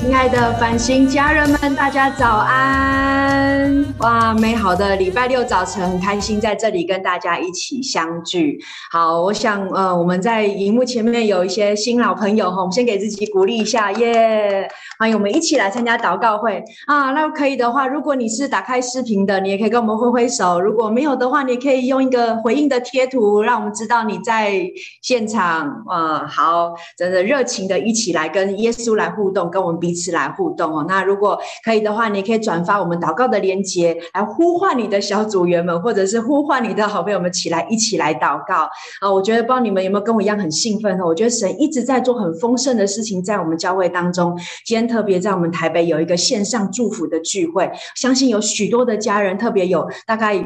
亲爱的繁星家人们，大家早安！哇，美好的礼拜六早晨，很开心在这里跟大家一起相聚。好，我想呃，我们在荧幕前面有一些新老朋友哈，我们先给自己鼓励一下，耶！欢迎我们一起来参加祷告会啊。那可以的话，如果你是打开视频的，你也可以跟我们挥挥手；如果没有的话，你也可以用一个回应的贴图，让我们知道你在现场。哇，好，真的热情的一起来跟耶稣来互动，跟我们彼此。来互动哦。那如果可以的话，你可以转发我们祷告的链接，来呼唤你的小组员们，或者是呼唤你的好朋友们起来一起来祷告啊！我觉得不知道你们有没有跟我一样很兴奋哦。我觉得神一直在做很丰盛的事情，在我们教会当中。今天特别在我们台北有一个线上祝福的聚会，相信有许多的家人，特别有大概。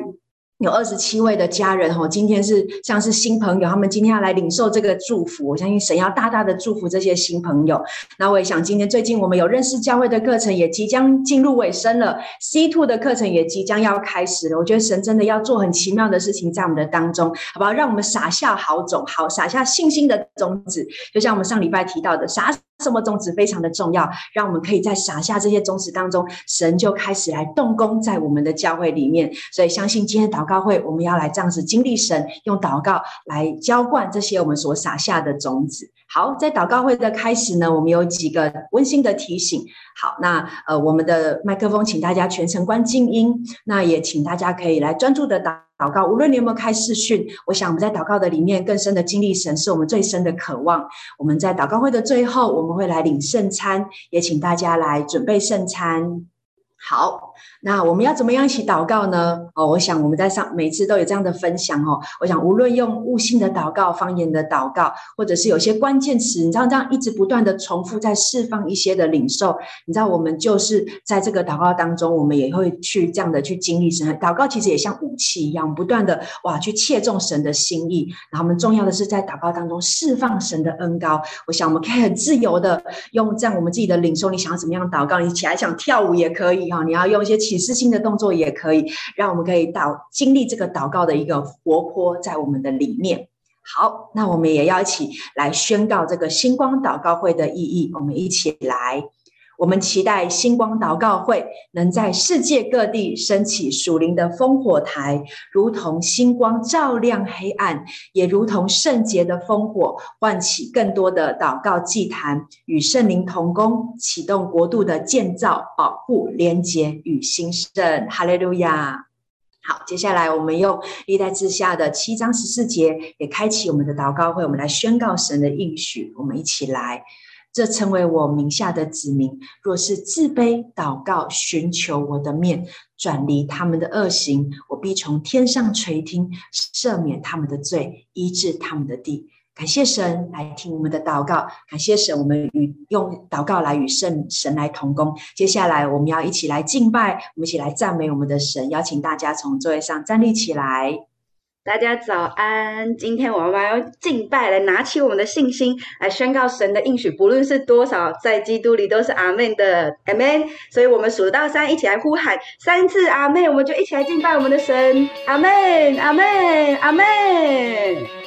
有二十七位的家人哈，今天是像是新朋友，他们今天要来领受这个祝福。我相信神要大大的祝福这些新朋友。那我也想，今天最近我们有认识教会的课程也即将进入尾声了，C two 的课程也即将要开始了。我觉得神真的要做很奇妙的事情在我们的当中，好不好？让我们撒下好种，好撒下信心的种子，就像我们上礼拜提到的撒。什么种子非常的重要，让我们可以在撒下这些种子当中，神就开始来动工在我们的教会里面。所以相信今天祷告会，我们要来这样子经历神用祷告来浇灌这些我们所撒下的种子。好，在祷告会的开始呢，我们有几个温馨的提醒。好，那呃，我们的麦克风，请大家全程关静音。那也请大家可以来专注的祷祷告。无论你有没有开视讯，我想我们在祷告的里面更深的经历神，是我们最深的渴望。我们在祷告会的最后，我们会来领圣餐，也请大家来准备圣餐。好。那我们要怎么样一起祷告呢？哦，我想我们在上每次都有这样的分享哦。我想无论用悟性的祷告、方言的祷告，或者是有些关键词，你知道这样一直不断的重复，在释放一些的领受。你知道我们就是在这个祷告当中，我们也会去这样的去经历神。祷告其实也像武器一样，不断的哇去切中神的心意。然后我们重要的是在祷告当中释放神的恩膏。我想我们可以很自由的用这样我们自己的领受。你想要怎么样祷告？你起来想跳舞也可以哈。你要用一些。启示性的动作也可以，让我们可以祷经历这个祷告的一个活泼在我们的里面。好，那我们也要一起来宣告这个星光祷告会的意义。我们一起来，我们期待星光祷告会能在世界各地升起属灵的烽火台，如同星光照亮黑暗，也如同圣洁的烽火唤起更多的祷告祭坛，与圣灵同工，启动国度的建造、保护、连结与兴盛。哈利路亚！好，接下来我们用历代志下的七章十四节，也开启我们的祷告会，我们来宣告神的应许。我们一起来，这称为我名下的子民，若是自卑祷告，寻求我的面，转离他们的恶行，我必从天上垂听，赦免他们的罪，医治他们的地。感谢神来听我们的祷告，感谢神，我们与用祷告来与圣神来同工。接下来我们要一起来敬拜，我们一起来赞美我们的神。邀请大家从座位上站立起来。大家早安！今天我们要敬拜，来拿起我们的信心，来宣告神的应许，不论是多少，在基督里都是阿妹的，阿门。所以，我们数到三，一起来呼喊三次阿妹，我们就一起来敬拜我们的神，阿妹，阿妹，阿妹。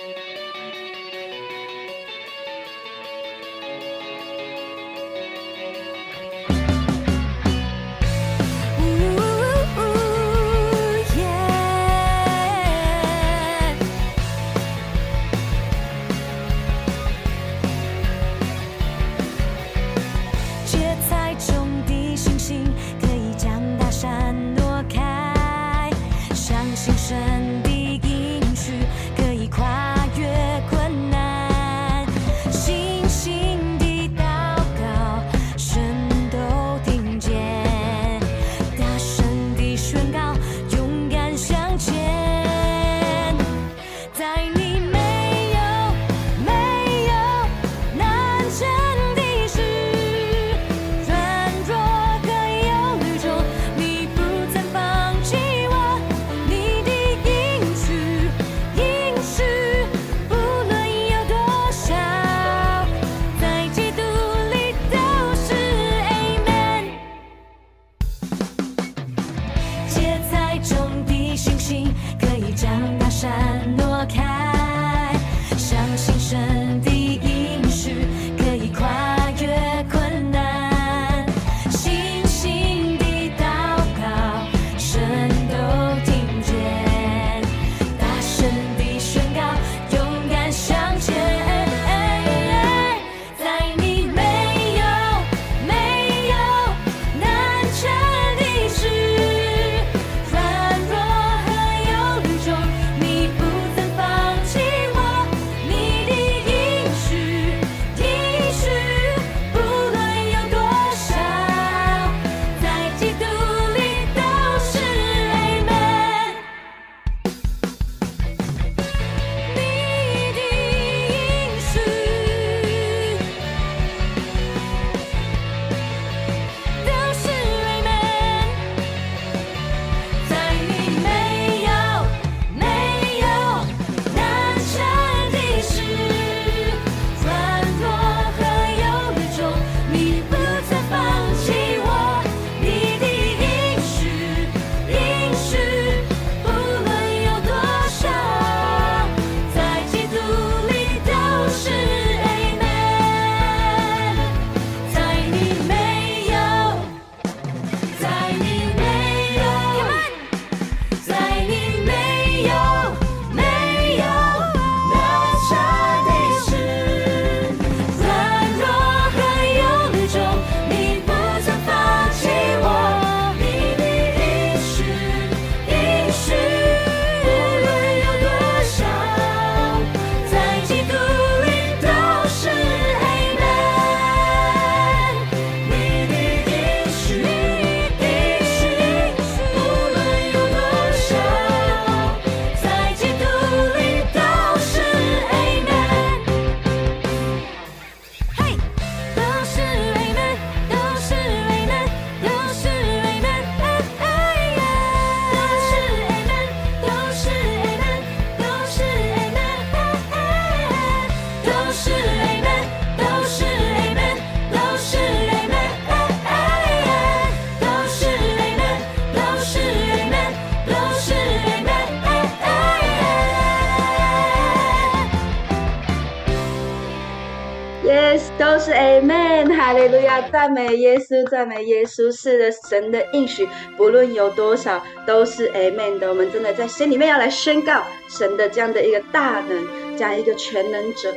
赞美耶稣，赞美耶稣。是的，神的应许，不论有多少，都是 Amen 的。我们真的在心里面要来宣告神的这样的一个大能，这样一个全能者。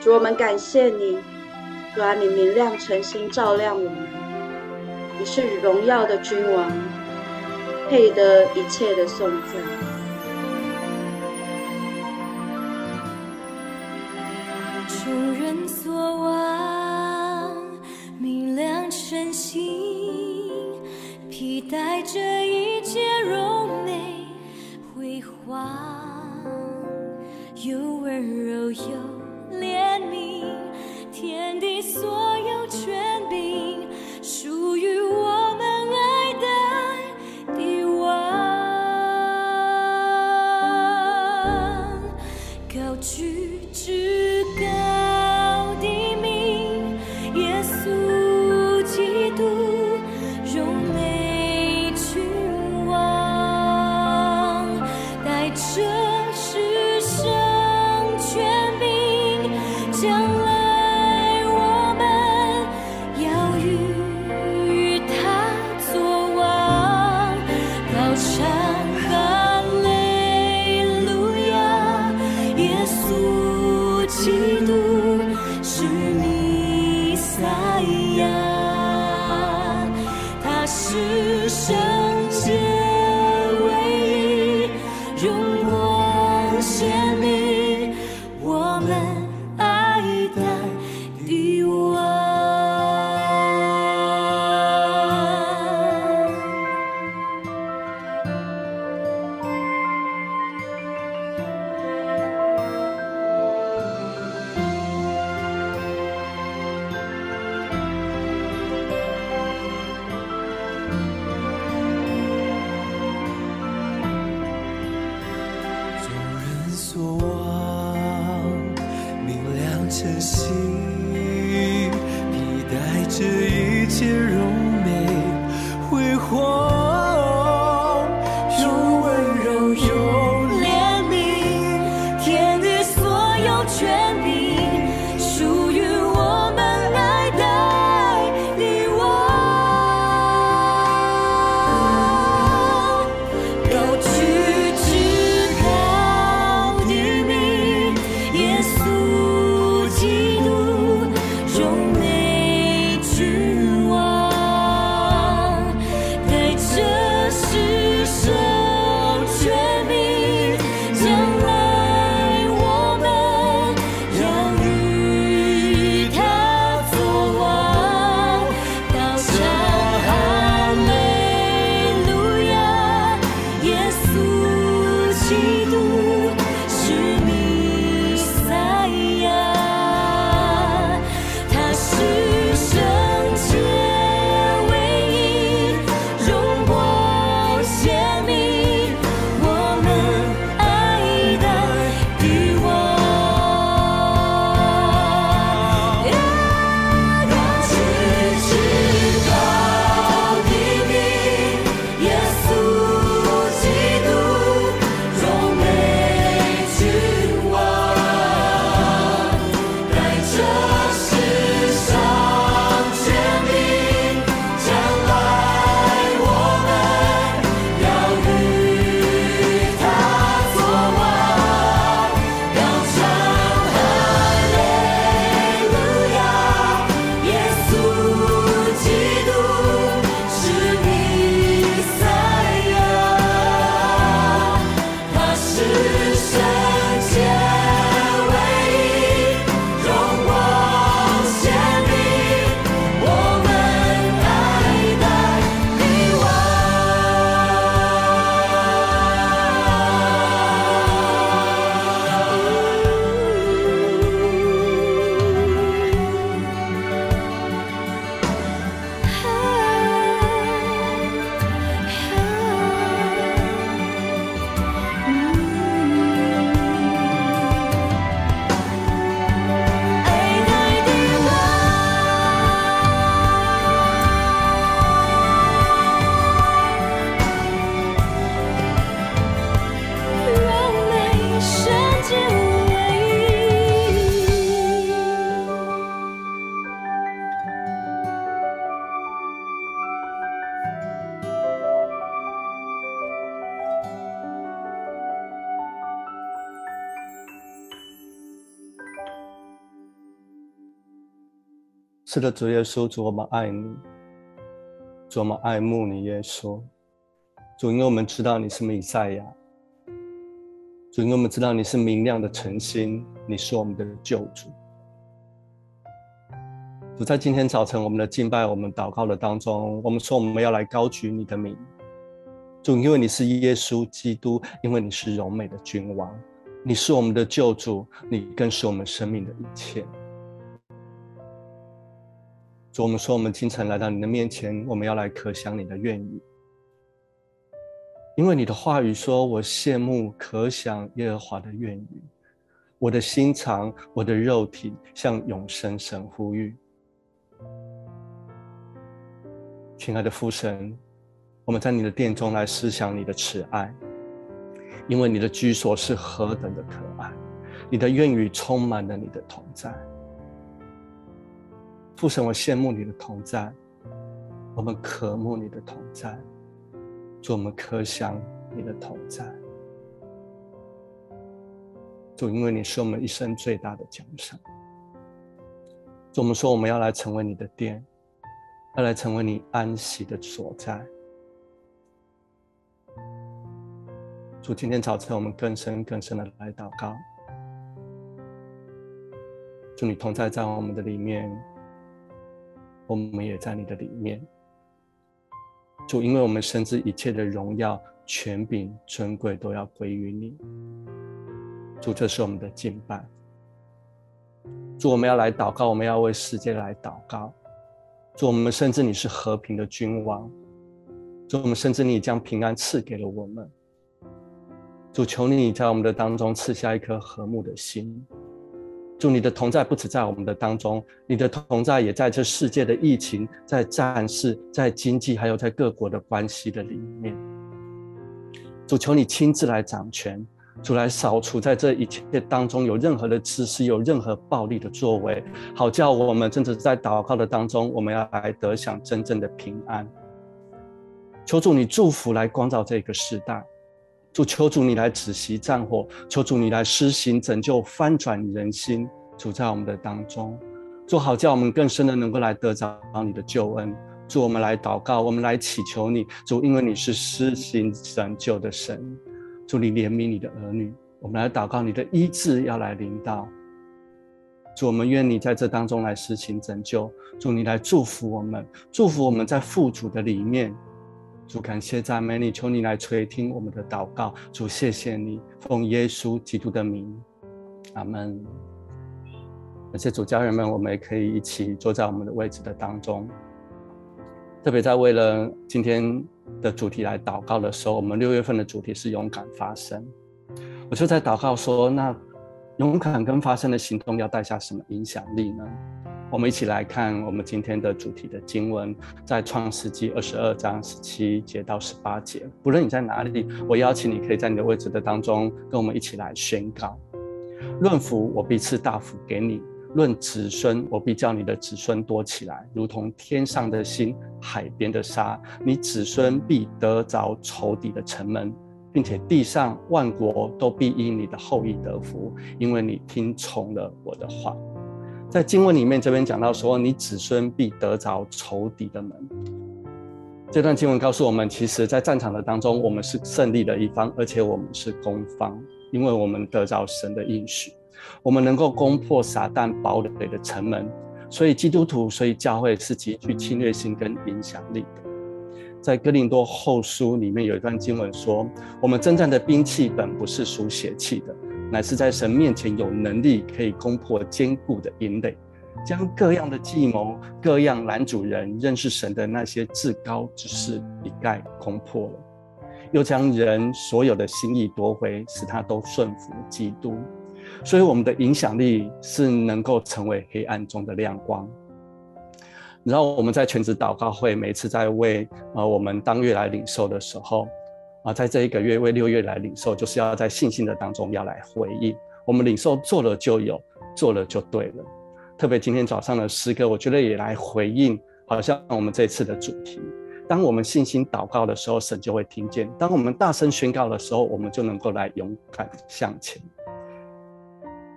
主，我们感谢你，主啊，你明亮晨星，照亮我们。你是荣耀的君王，配得一切的颂赞。期待这一切柔美辉煌，有温柔有怜悯，天地所有是的，主耶稣，主我们爱你，主我们爱慕你，耶稣，主因为我们知道你是弥赛亚，主因为我们知道你是明亮的晨星，你是我们的救主。主在今天早晨我们的敬拜、我们祷告的当中，我们说我们要来高举你的名，主因为你是耶稣基督，因为你是柔美的君王，你是我们的救主，你更是我们生命的一切。主，我们说，我们清晨来到你的面前，我们要来可想你的愿语，因为你的话语说：“我羡慕可想耶和华的愿语，我的心肠，我的肉体向永生神呼吁。”亲爱的父神，我们在你的殿中来思想你的慈爱，因为你的居所是何等的可爱，你的愿语充满了你的同在。父神，我羡慕你的同在，我们渴慕你的同在，主，我们渴想你的同在。主，因为你是我们一生最大的奖赏。主，我们说我们要来成为你的殿，要来成为你安息的所在。主，今天早晨我们更深更深的来祷告，祝你同在在我们的里面。我们也在你的里面，主，因为我们深知一切的荣耀、权柄、尊贵都要归于你。主，这是我们的敬拜。主，我们要来祷告，我们要为世界来祷告。主，我们深知你是和平的君王。主，我们深知你将平安赐给了我们。主，求你在我们的当中赐下一颗和睦的心。祝你的同在不止在我们的当中，你的同在也在这世界的疫情、在战事、在经济，还有在各国的关系的里面。主，求你亲自来掌权，主来扫除在这一切当中有任何的自私、有任何暴力的作为，好叫我们真的在祷告的当中，我们要来得享真正的平安。求主你祝福来光照这个时代。主，求主你来止息战火，求主你来施行拯救，翻转人心。主在我们的当中，主好叫我们更深的能够来得着你的救恩。主，我们来祷告，我们来祈求你。主，因为你是施行拯救的神，主你怜悯你的儿女。我们来祷告，你的医治要来临到。主，我们愿你在这当中来施行拯救。主，你来祝福我们，祝福我们在父主的里面。主，感谢赞美你，求你来垂听我们的祷告。主，谢谢你，奉耶稣基督的名，阿门。而且主家人们，我们也可以一起坐在我们的位置的当中。特别在为了今天的主题来祷告的时候，我们六月份的主题是勇敢发声。我就在祷告说，那勇敢跟发声的行动要带下什么影响力呢？我们一起来看我们今天的主题的经文，在创世记二十二章十七节到十八节。不论你在哪里，我邀请你可以在你的位置的当中，跟我们一起来宣告：论福，我必赐大福给你；论子孙，我必叫你的子孙多起来，如同天上的星、海边的沙。你子孙必得着仇敌的城门，并且地上万国都必因你的后裔得福，因为你听从了我的话。在经文里面，这边讲到说，你子孙必得着仇敌的门。这段经文告诉我们，其实，在战场的当中，我们是胜利的一方，而且我们是攻方，因为我们得着神的应许，我们能够攻破撒旦堡垒的城门。所以，基督徒，所以教会是极具侵略性跟影响力的。在哥林多后书里面有一段经文说，我们征战的兵器本不是属血气的。乃是在神面前有能力可以攻破坚固的营垒，将各样的计谋、各样拦阻人认识神的那些至高之事一概攻破了，又将人所有的心意夺回，使他都顺服基督。所以我们的影响力是能够成为黑暗中的亮光。然后我们在全职祷告会，每次在为呃我们当月来领受的时候。啊，在这一个月为六月来领受，就是要在信心的当中要来回应。我们领受做了就有，做了就对了。特别今天早上的诗歌，我觉得也来回应，好像我们这次的主题。当我们信心祷告的时候，神就会听见；当我们大声宣告的时候，我们就能够来勇敢向前。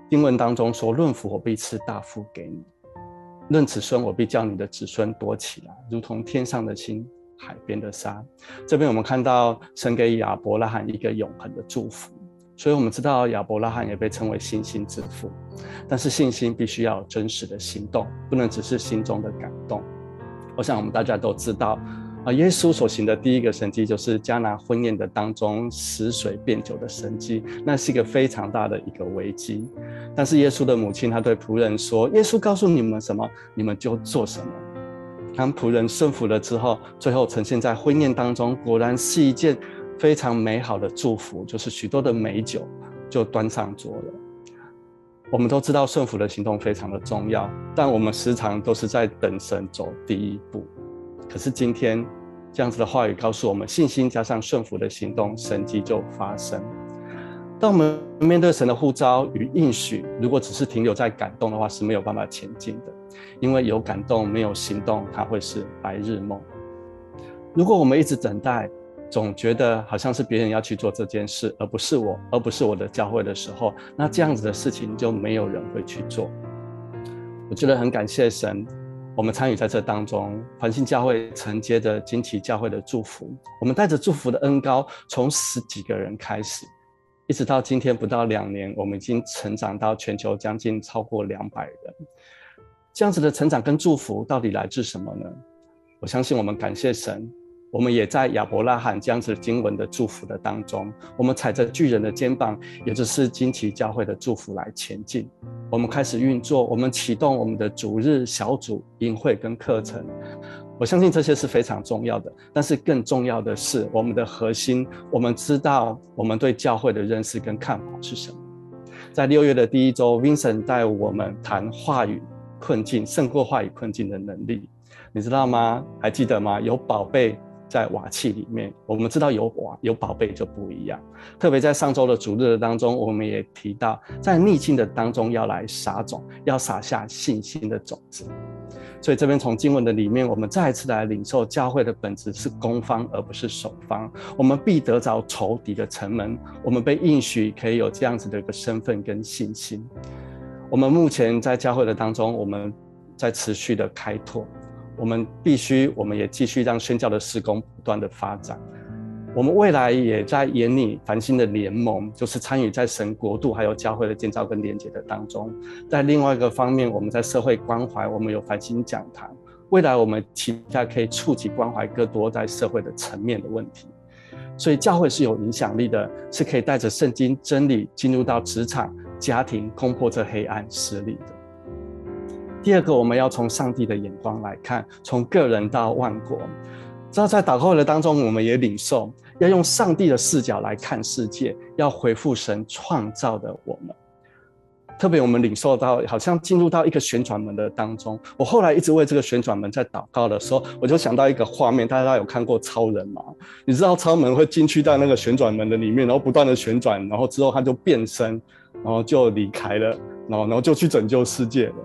经文当中说：“论福，我必赐大福给你。”论子孙，我必叫你的子孙多起来，如同天上的星、海边的沙。这边我们看到神给亚伯拉罕一个永恒的祝福，所以我们知道亚伯拉罕也被称为信心之父。但是信心必须要真实的行动，不能只是心中的感动。我想我们大家都知道。啊，耶稣所行的第一个神迹就是迦拿婚宴的当中使水变酒的神迹，那是一个非常大的一个危机。但是耶稣的母亲她对仆人说：“耶稣告诉你们什么，你们就做什么。”当仆人顺服了之后，最后呈现在婚宴当中，果然是一件非常美好的祝福，就是许多的美酒就端上桌了。我们都知道顺服的行动非常的重要，但我们时常都是在等神走第一步。可是今天，这样子的话语告诉我们，信心加上顺服的行动，神迹就发生。当我们面对神的呼召与应许，如果只是停留在感动的话，是没有办法前进的。因为有感动没有行动，它会是白日梦。如果我们一直等待，总觉得好像是别人要去做这件事，而不是我，而不是我的教会的时候，那这样子的事情就没有人会去做。我觉得很感谢神。我们参与在这当中，繁星教会承接着惊奇教会的祝福。我们带着祝福的恩膏，从十几个人开始，一直到今天不到两年，我们已经成长到全球将近超过两百人。这样子的成长跟祝福到底来自什么呢？我相信我们感谢神。我们也在亚伯拉罕这样子经文的祝福的当中，我们踩着巨人的肩膀，也就是惊奇教会的祝福来前进。我们开始运作，我们启动我们的主日小组、营会跟课程。我相信这些是非常重要的，但是更重要的是我们的核心。我们知道我们对教会的认识跟看法是什么。在六月的第一周，Vincent 带我们谈话语困境胜过话语困境的能力，你知道吗？还记得吗？有宝贝。在瓦器里面，我们知道有瓦有宝贝就不一样。特别在上周的主日当中，我们也提到，在逆境的当中要来撒种，要撒下信心的种子。所以这边从经文的里面，我们再一次来领受教会的本质是攻方而不是守方。我们必得着仇敌的城门，我们被应许可以有这样子的一个身份跟信心。我们目前在教会的当中，我们在持续的开拓。我们必须，我们也继续让宣教的施工不断的发展。我们未来也在研拟繁星的联盟，就是参与在神国度还有教会的建造跟连接的当中。在另外一个方面，我们在社会关怀，我们有繁星讲堂。未来我们期待可以触及关怀更多在社会的层面的问题。所以教会是有影响力的，是可以带着圣经真理进入到职场、家庭，攻破这黑暗势力的。第二个，我们要从上帝的眼光来看，从个人到万国。知道在祷告的当中，我们也领受要用上帝的视角来看世界，要回复神创造的我们。特别我们领受到，好像进入到一个旋转门的当中。我后来一直为这个旋转门在祷告的时候，我就想到一个画面，大家有看过超人吗？你知道超人会进去到那个旋转门的里面，然后不断的旋转，然后之后他就变身，然后就离开了，然后然后就去拯救世界了。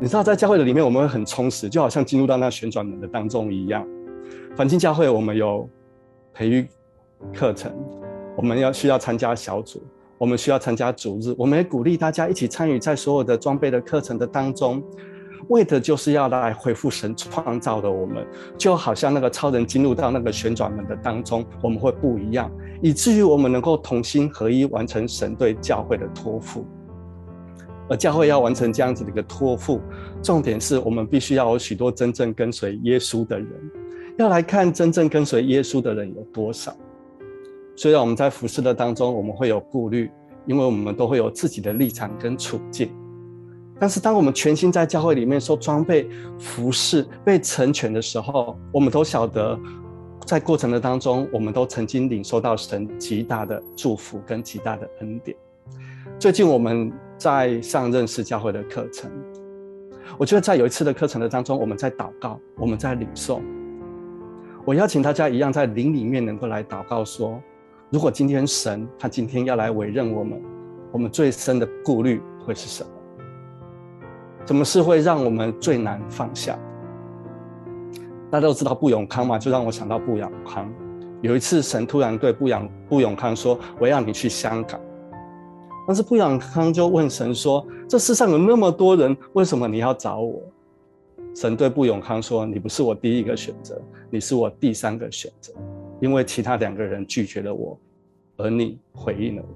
你知道，在教会的里面，我们会很充实，就好像进入到那旋转门的当中一样。反进教会，我们有培育课程，我们要需要参加小组，我们需要参加主日，我们也鼓励大家一起参与在所有的装备的课程的当中，为的就是要来恢复神创造的我们，就好像那个超人进入到那个旋转门的当中，我们会不一样，以至于我们能够同心合一，完成神对教会的托付。而教会要完成这样子的一个托付，重点是我们必须要有许多真正跟随耶稣的人，要来看真正跟随耶稣的人有多少。虽然我们在服侍的当中，我们会有顾虑，因为我们都会有自己的立场跟处境。但是当我们全心在教会里面受装备、服侍、被成全的时候，我们都晓得，在过程的当中，我们都曾经领受到神极大的祝福跟极大的恩典。最近我们在上认识教会的课程，我觉得在有一次的课程的当中，我们在祷告，我们在领受。我邀请大家一样在灵里面能够来祷告，说：如果今天神他今天要来委任我们，我们最深的顾虑会是什么？什么事会让我们最难放下？大家都知道布永康嘛，就让我想到布永康。有一次神突然对布永布永康说：我要你去香港。但是布永康就问神说：“这世上有那么多人，为什么你要找我？”神对布永康说：“你不是我第一个选择，你是我第三个选择，因为其他两个人拒绝了我，而你回应了我。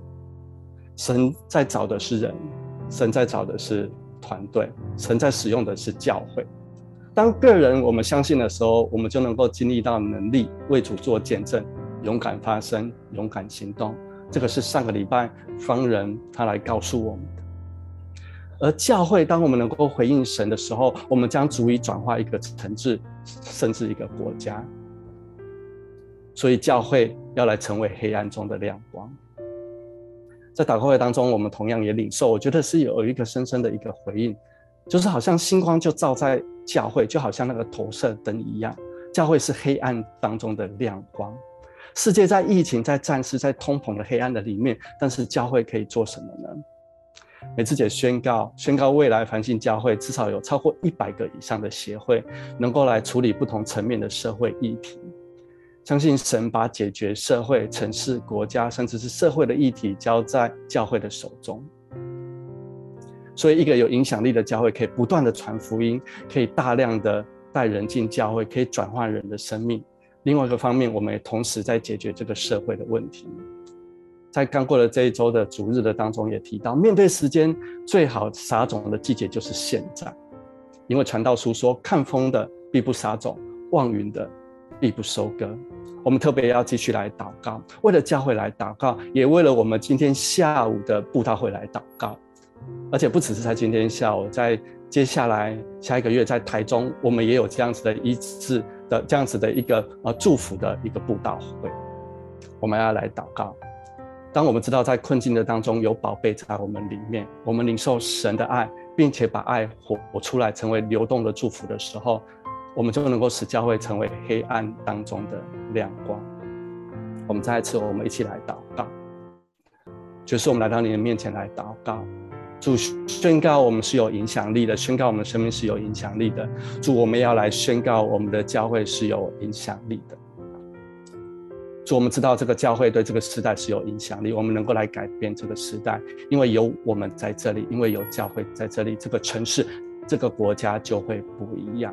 神在找的是人，神在找的是团队，神在使用的是教会。当个人我们相信的时候，我们就能够经历到能力为主做见证，勇敢发声，勇敢行动。”这个是上个礼拜方人他来告诉我们的。而教会，当我们能够回应神的时候，我们将足以转化一个城市，甚至一个国家。所以，教会要来成为黑暗中的亮光。在祷告会当中，我们同样也领受，我觉得是有一个深深的一个回应，就是好像星光就照在教会，就好像那个投射灯一样，教会是黑暗当中的亮光。世界在疫情、在战事、在通膨的黑暗的里面，但是教会可以做什么呢？美智姐宣告，宣告未来繁星教会至少有超过一百个以上的协会，能够来处理不同层面的社会议题。相信神把解决社会、城市、国家，甚至是社会的议题交在教会的手中。所以，一个有影响力的教会可以不断的传福音，可以大量的带人进教会，可以转换人的生命。另外一个方面，我们也同时在解决这个社会的问题。在刚过了这一周的主日的当中，也提到，面对时间最好撒种的季节就是现在，因为传道书说：“看风的必不撒种，望云的必不收割。”我们特别要继续来祷告，为了教会来祷告，也为了我们今天下午的布道会来祷告。而且不只是在今天下午，在接下来下一个月，在台中，我们也有这样子的一次。的这样子的一个呃祝福的一个布道会，我们要来祷告。当我们知道在困境的当中有宝贝在我们里面，我们领受神的爱，并且把爱活活出来，成为流动的祝福的时候，我们就能够使教会成为黑暗当中的亮光。我们再一次，我们一起来祷告，就是我们来到你的面前来祷告。主宣告我们是有影响力的，宣告我们的生命是有影响力的。主，我们要来宣告我们的教会是有影响力的。主，我们知道这个教会对这个时代是有影响力，我们能够来改变这个时代，因为有我们在这里，因为有教会在这里，这个城市、这个国家就会不一样。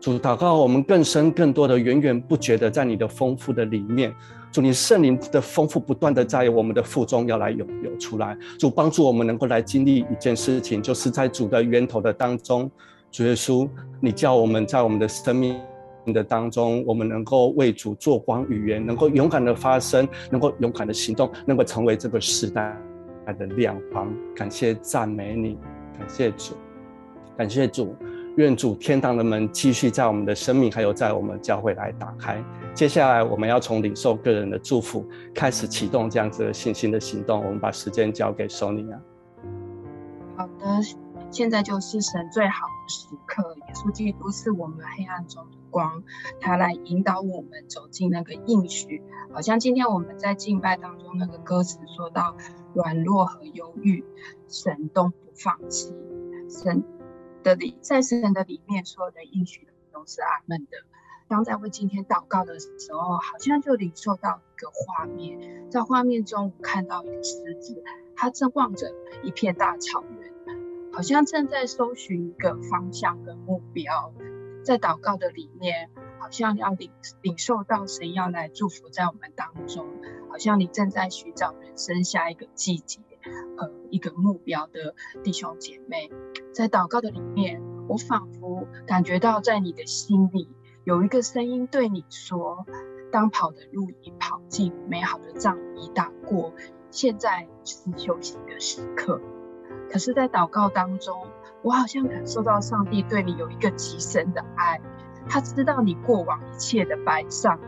主，祷告我们更深、更多的、源源不绝的在你的丰富的里面。主，你圣灵的丰富不断的在我们的腹中要来涌涌出来。主，帮助我们能够来经历一件事情，就是在主的源头的当中，主耶稣，你叫我们在我们的生命的当中，我们能够为主做光语言，能够勇敢的发声，能够勇敢的行动，能够成为这个时代的亮光。感谢赞美你，感谢主，感谢主。愿主天堂的门继续在我们的生命，还有在我们教会来打开。接下来，我们要从领受个人的祝福开始启动这样子的信心的行动。我们把时间交给 Sonia。好的，现在就是神最好的时刻。耶稣基督是我们黑暗中的光，他来引导我们走进那个应许。好像今天我们在敬拜当中那个歌词说到软弱和忧郁，神都不放弃。神。的里，在神的里面，所有的应许都是阿门的。当在为今天祷告的时候，好像就领受到一个画面，在画面中我看到一个狮子，它正望着一片大草原，好像正在搜寻一个方向跟目标。在祷告的里面，好像要领领受到神要来祝福在我们当中，好像你正在寻找人生下一个季节。和一个目标的弟兄姐妹，在祷告的里面，我仿佛感觉到在你的心里有一个声音对你说：“当跑的路已跑尽，美好的仗已打过，现在是休息的时刻。”可是，在祷告当中，我好像感受到上帝对你有一个极深的爱，他知道你过往一切的摆上，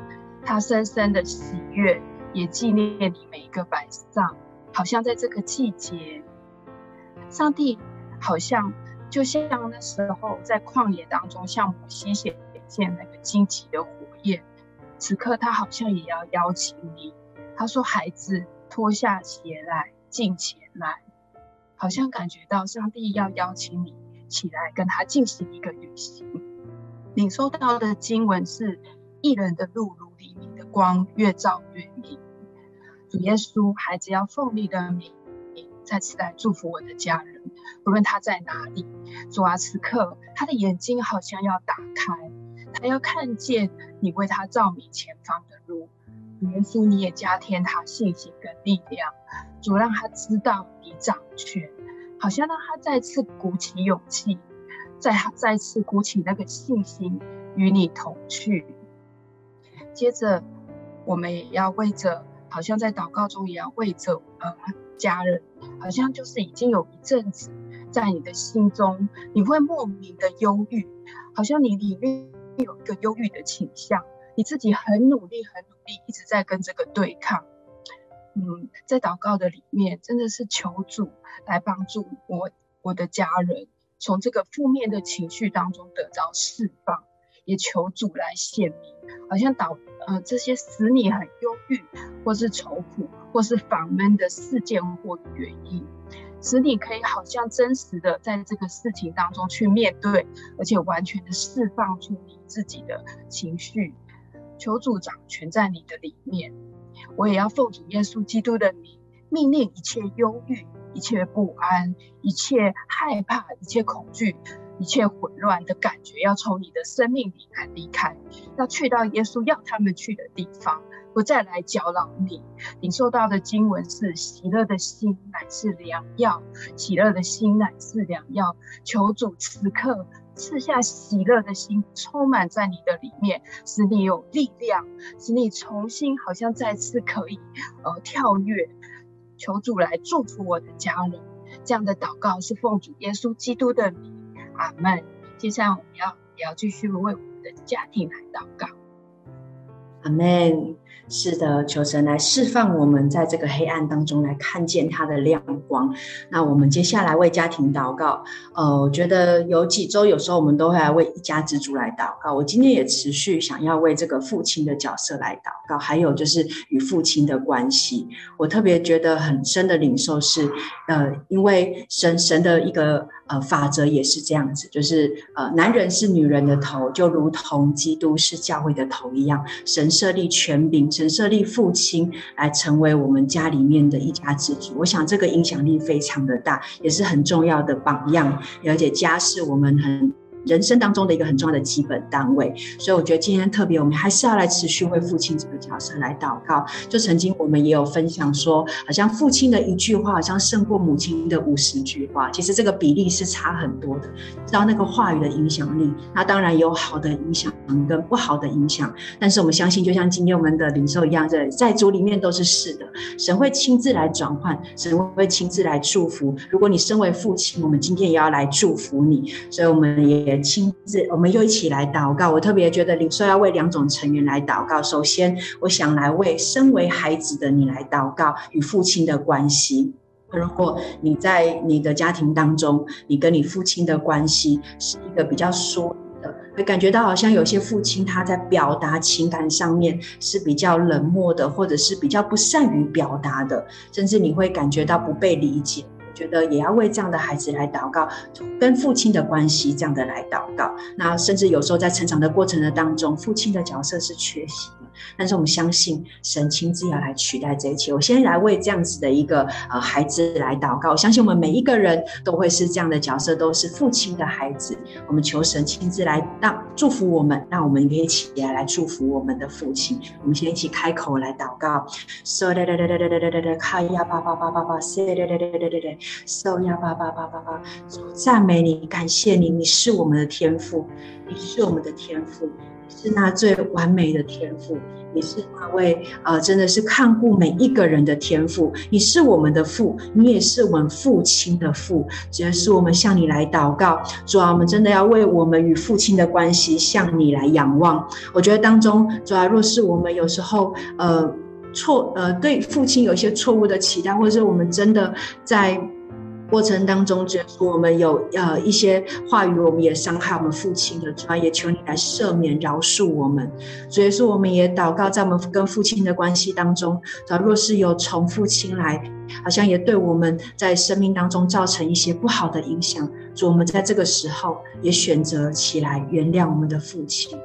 他深深的喜悦，也纪念你每一个摆上。好像在这个季节，上帝好像就像那时候在旷野当中，向摩西显现那个荆棘的火焰。此刻他好像也要邀请你，他说：“孩子，脱下鞋来，进前来。”好像感觉到上帝要邀请你起来，跟他进行一个旅行。领受到的经文是：“一人的路如黎明的光，越照越明。”主耶稣，孩子要奉你的名再次来祝福我的家人，无论他在哪里。主啊，此刻他的眼睛好像要打开，他要看见你为他照明前方的路。耶稣，你也加添他信心跟力量，主让他知道你掌权，好像让他再次鼓起勇气，再再次鼓起那个信心，与你同去。接着，我们也要为着，好像在祷告中也要为着呃家人，好像就是已经有一阵子在你的心中，你会莫名的忧郁，好像你里面有一个忧郁的倾向，你自己很努力，很努力，一直在跟这个对抗。嗯，在祷告的里面，真的是求主来帮助我，我的家人，从这个负面的情绪当中得到释放。也求主来显明，好像导呃这些使你很忧郁，或是愁苦，或是烦闷的事件或原因，使你可以好像真实的在这个事情当中去面对，而且完全的释放出你自己的情绪。求主掌权在你的里面，我也要奉主耶稣基督的名，命令一切忧郁、一切不安、一切害怕、一切恐惧。一切混乱的感觉要从你的生命里来离开，要去到耶稣要他们去的地方，不再来搅扰你。你受到的经文是：喜乐的心乃是良药，喜乐的心乃是良药。求主此刻赐下喜乐的心，充满在你的里面，使你有力量，使你重新好像再次可以呃跳跃。求主来祝福我的家人，这样的祷告是奉主耶稣基督的名。阿门。接下来我们要也要继续为我们的家庭来祷告。阿门。是的，求神来释放我们在这个黑暗当中来看见他的亮光。那我们接下来为家庭祷告。呃，我觉得有几周有时候我们都会来为一家之主来祷告。我今天也持续想要为这个父亲的角色来祷告，还有就是与父亲的关系。我特别觉得很深的领受是，呃，因为神神的一个。呃，法则也是这样子，就是呃，男人是女人的头，就如同基督是教会的头一样。神设立权柄，神设立父亲来成为我们家里面的一家之主。我想这个影响力非常的大，也是很重要的榜样。而且家是我们很。人生当中的一个很重要的基本单位，所以我觉得今天特别，我们还是要来持续为父亲这个角色来祷告。就曾经我们也有分享说，好像父亲的一句话，好像胜过母亲的五十句话。其实这个比例是差很多的，知道那个话语的影响力。那当然有好的影响跟不好的影响，但是我们相信，就像今天我们的领受一样，在在主里面都是是的。神会亲自来转换，神会亲自来祝福。如果你身为父亲，我们今天也要来祝福你。所以我们也。亲自，我们又一起来祷告。我特别觉得领受要为两种成员来祷告。首先，我想来为身为孩子的你来祷告，与父亲的关系。如果你在你的家庭当中，你跟你父亲的关系是一个比较疏离的，会感觉到好像有些父亲他在表达情感上面是比较冷漠的，或者是比较不善于表达的，甚至你会感觉到不被理解。觉得也要为这样的孩子来祷告，跟父亲的关系这样的来祷告。那甚至有时候在成长的过程的当中，父亲的角色是缺席。但是我们相信神亲自要来取代这一切。我先来为这样子的一个呃孩子来祷告。我相信我们每一个人都会是这样的角色，都是父亲的孩子。我们求神亲自来让祝福我们，让我们一起来来祝福我们的父亲。我们先一起开口来祷告。So 哒哒哒哒哒哒哒哒，卡呀巴巴巴巴巴，say 哒哒哒哒哒哒，So 呀巴巴巴巴巴，赞美你，感谢你，你是我们的天赋，你是我们的天赋。是那最完美的天赋，你是那位呃，真的是看顾每一个人的天赋。你是我们的父，你也是我们父亲的父。主要是我们向你来祷告，主啊，我们真的要为我们与父亲的关系向你来仰望。我觉得当中，主啊，若是我们有时候呃错呃对父亲有一些错误的期待，或者是我们真的在。过程当中，觉得我们有呃一些话语，我们也伤害我们父亲的，主啊，也求你来赦免、饶恕我们。所以说，我们也祷告，在我们跟父亲的关系当中，主啊，若是有从父亲来，好像也对我们在生命当中造成一些不好的影响，主，我们在这个时候也选择起来原谅我们的父亲。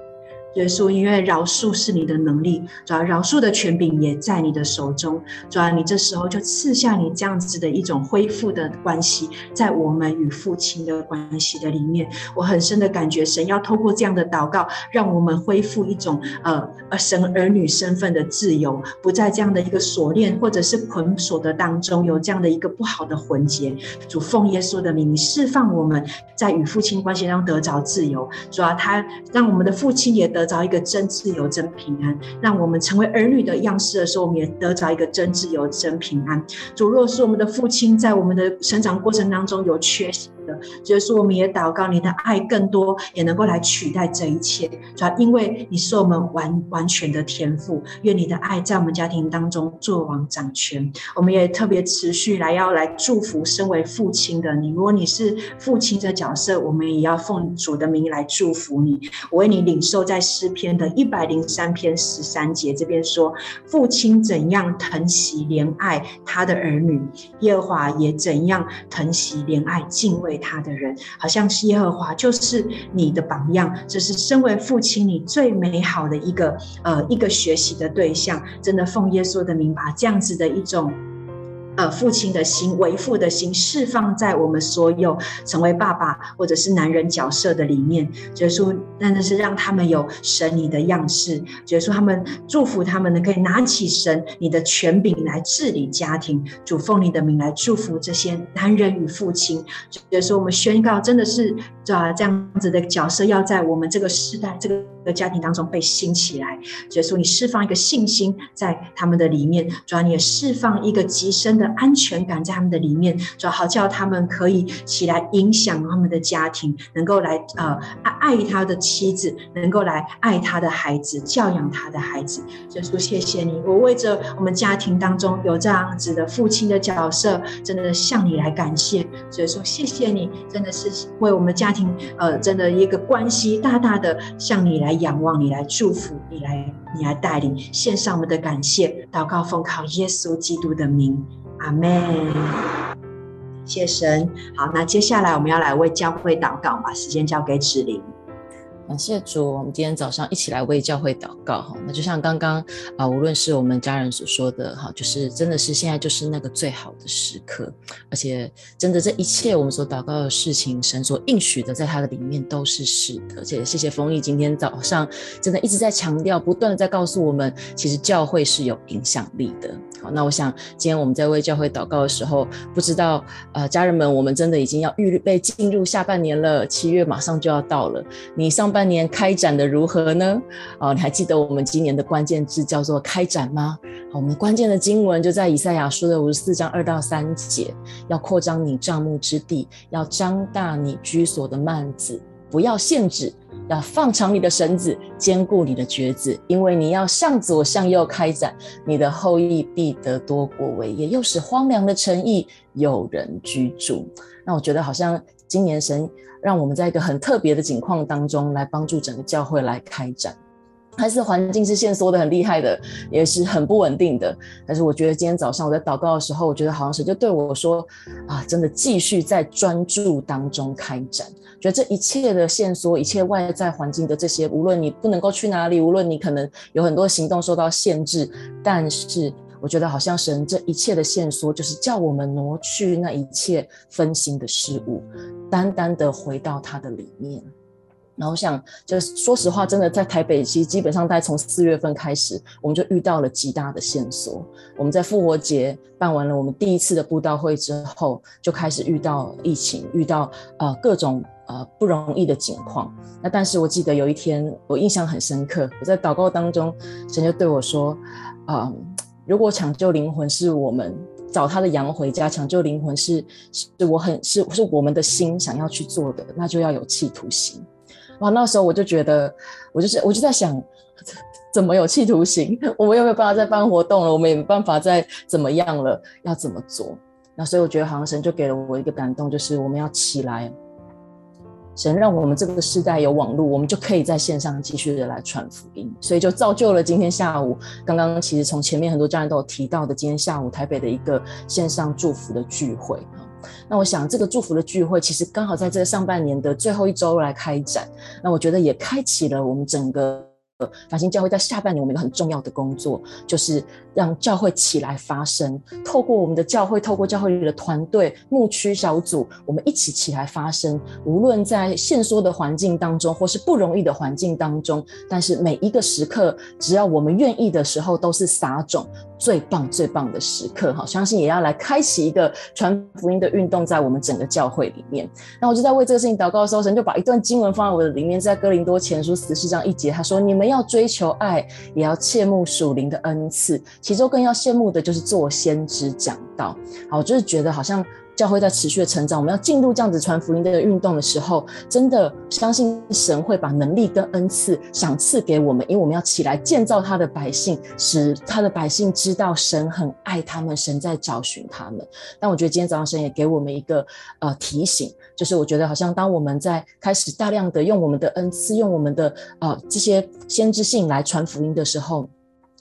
耶稣，因为饶恕是你的能力，主要饶恕的权柄也在你的手中。主要你这时候就赐下你这样子的一种恢复的关系，在我们与父亲的关系的里面，我很深的感觉，神要透过这样的祷告，让我们恢复一种呃呃神儿女身份的自由，不在这样的一个锁链或者是捆锁的当中，有这样的一个不好的魂结。主奉耶稣的名，你释放我们在与父亲关系当中得着自由。主要他让我们的父亲也得。得着一个真自由、真平安，让我们成为儿女的样式的时候，我们也得着一个真自由、真平安。主，若是我们的父亲在我们的成长过程当中有缺陷的，就是说我们也祷告你的爱更多，也能够来取代这一切。主要因为你是我们完完全的天赋，愿你的爱在我们家庭当中作王掌权。我们也特别持续来要来祝福身为父亲的你。如果你是父亲的角色，我们也要奉主的名来祝福你。我为你领受在。诗篇的一百零三篇十三节，这边说：父亲怎样疼惜怜爱他的儿女，耶和华也怎样疼惜怜爱敬畏他的人。好像是耶和华就是你的榜样，这是身为父亲你最美好的一个呃一个学习的对象。真的奉耶稣的名，把这样子的一种。呃，父亲的心，为父的心，释放在我们所有成为爸爸或者是男人角色的里面。就是说，真的是让他们有神你的样式。就是说，他们祝福他们呢，可以拿起神你的权柄来治理家庭。主奉你的名来祝福这些男人与父亲。就是说，我们宣告，真的是啊，这样子的角色要在我们这个时代这个。的家庭当中被兴起来，耶稣，你释放一个信心在他们的里面，主要你也释放一个极深的安全感在他们的里面，主要好叫他们可以起来影响他们的家庭，能够来呃爱爱他的妻子，能够来爱他的孩子，教养他的孩子。耶稣，谢谢你，我为着我们家庭当中有这样子的父亲的角色，真的向你来感谢。所以说，谢谢你，真的是为我们家庭呃，真的一个关系大大的向你来。仰望你来祝福，你来你来带领，献上我们的感谢，祷告奉靠耶稣基督的名，阿门。谢神。好，那接下来我们要来为教会祷告，把时间交给芷玲。感谢主，我们今天早上一起来为教会祷告哈。那就像刚刚啊，无论是我们家人所说的哈，就是真的是现在就是那个最好的时刻，而且真的这一切我们所祷告的事情，神所应许的，在他的里面都是是的。而且谢谢丰毅今天早上真的一直在强调，不断的在告诉我们，其实教会是有影响力的。那我想今天我们在为教会祷告的时候，不知道呃家人们，我们真的已经要预备进入下半年了，七月马上就要到了，你上。半年开展的如何呢？哦，你还记得我们今年的关键字叫做开展吗？好，我们关键的经文就在以赛亚书的五十四章二到三节，要扩张你帐幕之地，要张大你居所的幔子，不要限制，要放长你的绳子，坚固你的橛子，因为你要向左向右开展，你的后裔必得多国为业，又使荒凉的城邑有人居住。那我觉得好像今年神。让我们在一个很特别的境况当中来帮助整个教会来开展，还是环境是限缩的很厉害的，也是很不稳定的。但是我觉得今天早上我在祷告的时候，我觉得好像神就对我说：“啊，真的继续在专注当中开展。”觉得这一切的限缩，一切外在环境的这些，无论你不能够去哪里，无论你可能有很多行动受到限制，但是。我觉得好像神这一切的线索，就是叫我们挪去那一切分心的事物，单单的回到他的里面。然后像，就是说实话，真的在台北，其实基本上大概从四月份开始，我们就遇到了极大的线索。我们在复活节办完了我们第一次的布道会之后，就开始遇到疫情，遇到呃各种呃不容易的境况。那但是我记得有一天，我印象很深刻，我在祷告当中，神就对我说，嗯、呃。如果抢救灵魂是我们找他的羊回家，抢救灵魂是是我很是是我们的心想要去做的，那就要有企图心。哇，那时候我就觉得，我就是我就在想，怎么有企图心？我们有没有办法再办活动了？我们也没办法再怎么样了？要怎么做？那所以我觉得，好像神就给了我一个感动，就是我们要起来。神让我们这个时代有网络，我们就可以在线上继续的来传福音，所以就造就了今天下午，刚刚其实从前面很多家人都有提到的，今天下午台北的一个线上祝福的聚会。那我想这个祝福的聚会，其实刚好在这个上半年的最后一周来开展，那我觉得也开启了我们整个复兴教会在下半年我们一个很重要的工作，就是让教会起来发声，透过我们的教会，透过教会里的团队、牧区小组，我们一起起来发声。无论在限缩的环境当中，或是不容易的环境当中，但是每一个时刻，只要我们愿意的时候，都是撒种最棒、最棒的时刻。好，相信也要来开启一个传福音的运动，在我们整个教会里面。那我就在为这个事情祷告的时候，神就把一段经文放在我的里面，在哥林多前书十四章一节，他说：“你们。”要追求爱，也要切慕属灵的恩赐，其中更要羡慕的就是做先知讲道。好，我就是觉得好像教会在持续的成长，我们要进入这样子传福音的运动的时候，真的相信神会把能力跟恩赐赏赐给我们，因为我们要起来建造他的百姓，使他的百姓知道神很爱他们，神在找寻他们。但我觉得今天早上神也给我们一个呃提醒。就是我觉得好像当我们在开始大量的用我们的恩赐，用我们的呃这些先知性来传福音的时候。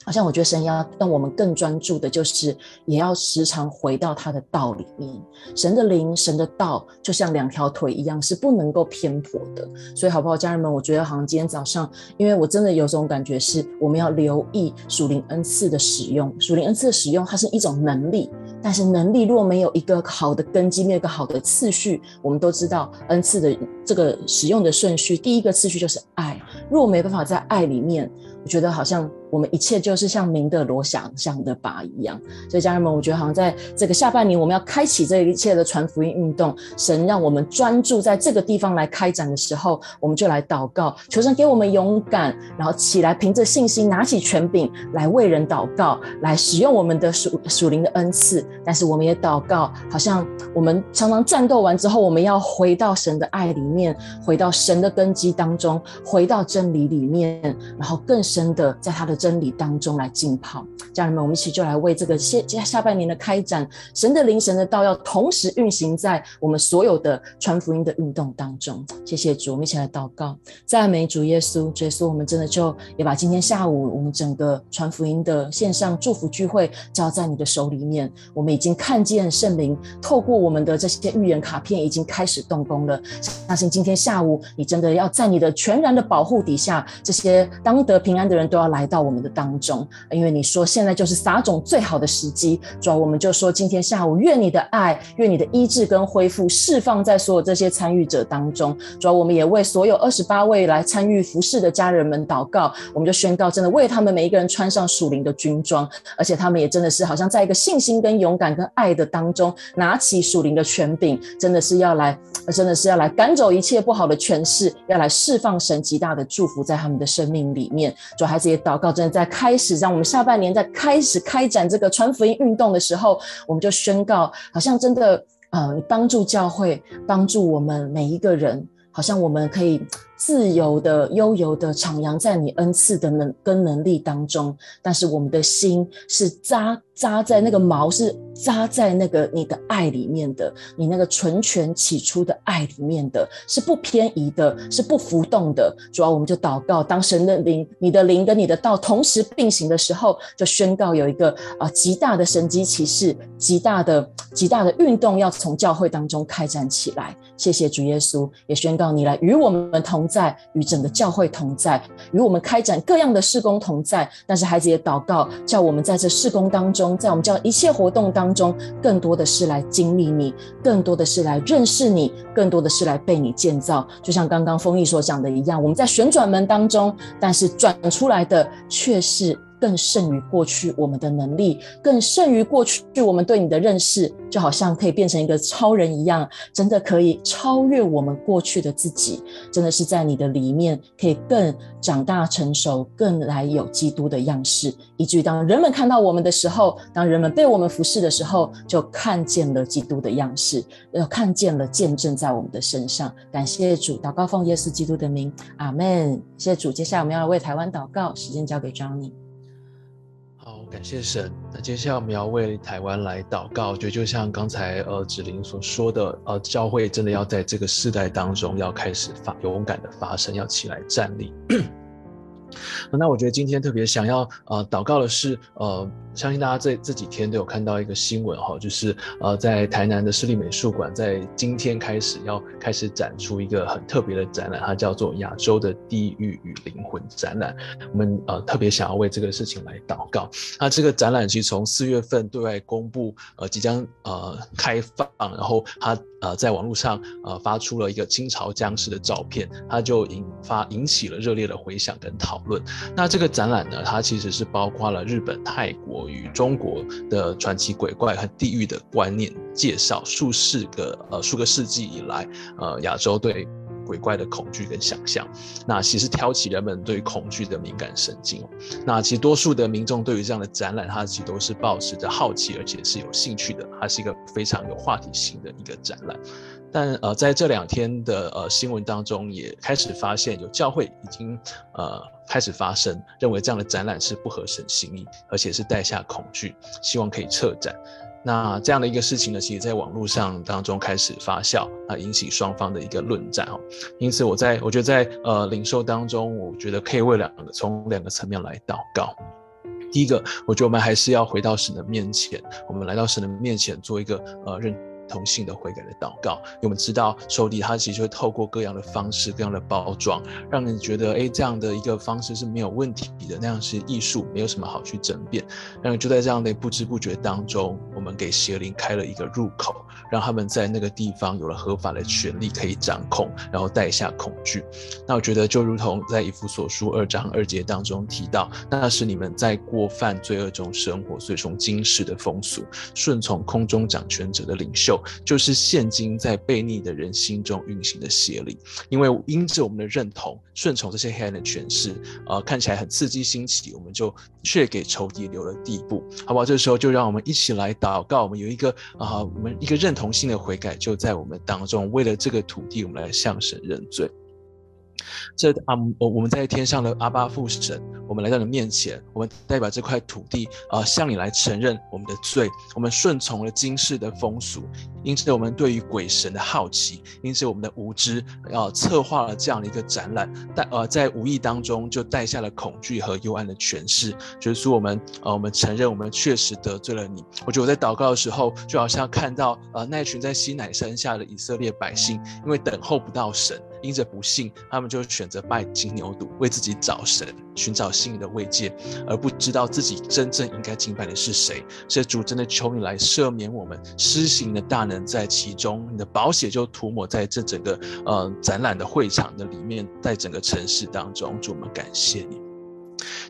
好像我觉得神要让我们更专注的，就是也要时常回到他的道里面。神的灵、神的道，就像两条腿一样，是不能够偏颇的。所以，好不好，家人们？我觉得好像今天早上，因为我真的有种感觉，是我们要留意属灵恩赐的使用。属灵恩赐的使用，它是一种能力，但是能力若没有一个好的根基，没有一个好的次序，我们都知道恩赐的这个使用的顺序，第一个次序就是爱。若没办法在爱里面，我觉得好像。我们一切就是像明德罗想象的拔一样，所以家人们，我觉得好像在这个下半年，我们要开启这一切的传福音运动。神让我们专注在这个地方来开展的时候，我们就来祷告，求神给我们勇敢，然后起来凭着信心拿起权柄来为人祷告，来使用我们的属属灵的恩赐。但是我们也祷告，好像我们常常战斗完之后，我们要回到神的爱里面，回到神的根基当中，回到真理里面，然后更深的在他的。真理当中来浸泡，家人们，我们一起就来为这个下下半年的开展，神的灵、神的道要同时运行在我们所有的传福音的运动当中。谢谢主，我们一起来祷告，赞美主耶稣，耶稣，我们真的就也把今天下午我们整个传福音的线上祝福聚会交在你的手里面。我们已经看见圣灵透过我们的这些预言卡片已经开始动工了。相信今天下午你真的要在你的全然的保护底下，这些当得平安的人都要来到我。我们的当中，因为你说现在就是撒种最好的时机，主要我们就说今天下午，愿你的爱，愿你的医治跟恢复释放在所有这些参与者当中。主要我们也为所有二十八位来参与服事的家人们祷告，我们就宣告，真的为他们每一个人穿上属灵的军装，而且他们也真的是好像在一个信心跟勇敢跟爱的当中，拿起属灵的权柄，真的是要来，真的是要来赶走一切不好的权势，要来释放神极大的祝福在他们的生命里面。主孩子也祷告真。在开始，让我们下半年在开始开展这个传福音运动的时候，我们就宣告，好像真的，呃，你帮助教会，帮助我们每一个人，好像我们可以。自由的、悠游的徜徉在你恩赐的能跟能力当中，但是我们的心是扎扎在那个锚，是扎在那个你的爱里面的，你那个纯全起初的爱里面的，是不偏移的，是不浮动的。主要我们就祷告，当神的灵、你的灵跟你的道同时并行的时候，就宣告有一个啊极大的神迹奇事，极大的极大的运动要从教会当中开展起来。谢谢主耶稣，也宣告你来与我们同在，与整个教会同在，与我们开展各样的事工同在。但是孩子也祷告，叫我们在这事工当中，在我们叫一切活动当中，更多的是来经历你，更多的是来认识你，更多的是来被你建造。就像刚刚丰毅所讲的一样，我们在旋转门当中，但是转出来的却是。更胜于过去我们的能力，更胜于过去我们对你的认识，就好像可以变成一个超人一样，真的可以超越我们过去的自己，真的是在你的里面可以更长大成熟，更来有基督的样式，以至于当人们看到我们的时候，当人们被我们服侍的时候，就看见了基督的样式，要看见了见证在我们的身上。感谢主，祷告奉耶稣基督的名，阿门。谢谢主，接下来我们要为台湾祷告，时间交给 Johnny。感谢神。那接下来我们要为台湾来祷告，我觉得就像刚才呃子玲所说的，呃，教会真的要在这个世代当中要开始发勇敢的发声，要起来站立。那我觉得今天特别想要呃祷告的是，呃，相信大家这这几天都有看到一个新闻哈，就是呃在台南的市立美术馆，在今天开始要开始展出一个很特别的展览，它叫做《亚洲的地狱与灵魂》展览。我们呃特别想要为这个事情来祷告。那这个展览其实从四月份对外公布，呃即将呃开放，然后它呃在网络上呃发出了一个清朝僵尸的照片，它就引发引起了热烈的回响跟讨论。那这个展览呢，它其实是包括了日本、泰国与中国的传奇鬼怪和地狱的观念介绍，数十个呃数个世纪以来，呃亚洲对鬼怪的恐惧跟想象，那其实挑起人们对恐惧的敏感神经。那其实多数的民众对于这样的展览，它其实都是抱持着好奇，而且是有兴趣的，它是一个非常有话题性的一个展览。但呃，在这两天的呃新闻当中，也开始发现有教会已经呃开始发声，认为这样的展览是不合神心意，而且是带下恐惧，希望可以撤展。那这样的一个事情呢，其实在网络上当中开始发酵，啊，引起双方的一个论战哦。因此，我在我觉得在呃领受当中，我觉得可以为两个从两个层面来祷告。第一个，我觉得我们还是要回到神的面前，我们来到神的面前做一个呃认。同性的悔改的祷告，因为我们知道仇敌他其实会透过各样的方式、各样的包装，让人觉得，哎，这样的一个方式是没有问题的，那样是艺术，没有什么好去争辩。那就在这样的不知不觉当中，我们给邪灵开了一个入口，让他们在那个地方有了合法的权利可以掌控，然后带下恐惧。那我觉得就如同在以弗所书二章二节当中提到，那是你们在过犯罪恶中生活，随从今世的风俗，顺从空中掌权者的领袖。就是现今在悖逆的人心中运行的邪力，因为因着我们的认同，顺从这些黑暗的权势，呃，看起来很刺激兴起，我们就却给仇敌留了地步，好不好？这时候就让我们一起来祷告，我们有一个啊、我们一个认同性的悔改就在我们当中，为了这个土地，我们来向神认罪。这啊，我我们在天上的阿巴父神，我们来到你面前，我们代表这块土地啊、呃，向你来承认我们的罪，我们顺从了今世的风俗，因此我们对于鬼神的好奇，因此我们的无知，要、呃、策划了这样的一个展览，但呃在无意当中就带下了恐惧和幽暗的诠释，就是说我们呃我们承认我们确实得罪了你。我觉得我在祷告的时候，就好像看到呃那群在西乃山下的以色列百姓，因为等候不到神。因着不幸，他们就选择拜金牛犊，为自己找神，寻找心灵的慰藉，而不知道自己真正应该敬拜的是谁。所以主真的求你来赦免我们，施行的大能在其中，你的宝血就涂抹在这整个呃展览的会场的里面，在整个城市当中。主，我们感谢你。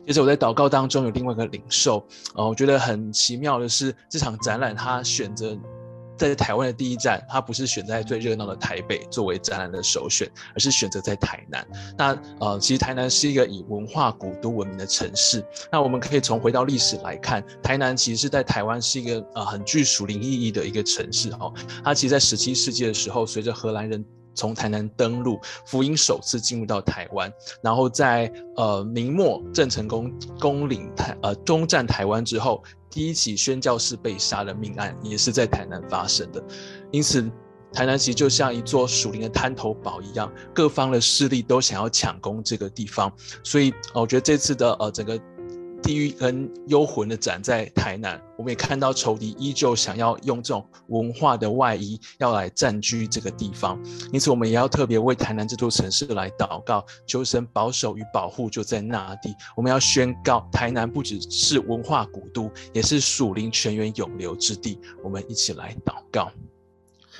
接着我在祷告当中有另外一个领受，呃，我觉得很奇妙的是，这场展览它选择。在台湾的第一站，它不是选在最热闹的台北作为展览的首选，而是选择在台南。那呃，其实台南是一个以文化古都闻名的城市。那我们可以从回到历史来看，台南其实是在台湾是一个呃很具属灵意义的一个城市哦。它其实，在十七世纪的时候，随着荷兰人从台南登陆，福音首次进入到台湾，然后在呃明末郑成功攻领台呃攻占台湾之后。第一起宣教士被杀的命案也是在台南发生的，因此台南其实就像一座属灵的滩头堡一样，各方的势力都想要抢攻这个地方，所以我觉得这次的呃整个。地狱跟幽魂的展在台南，我们也看到仇敌依旧想要用这种文化的外衣要来占据这个地方，因此我们也要特别为台南这座城市来祷告，求神保守与保护就在那地。我们要宣告，台南不只是文化古都，也是属灵泉源永流之地。我们一起来祷告。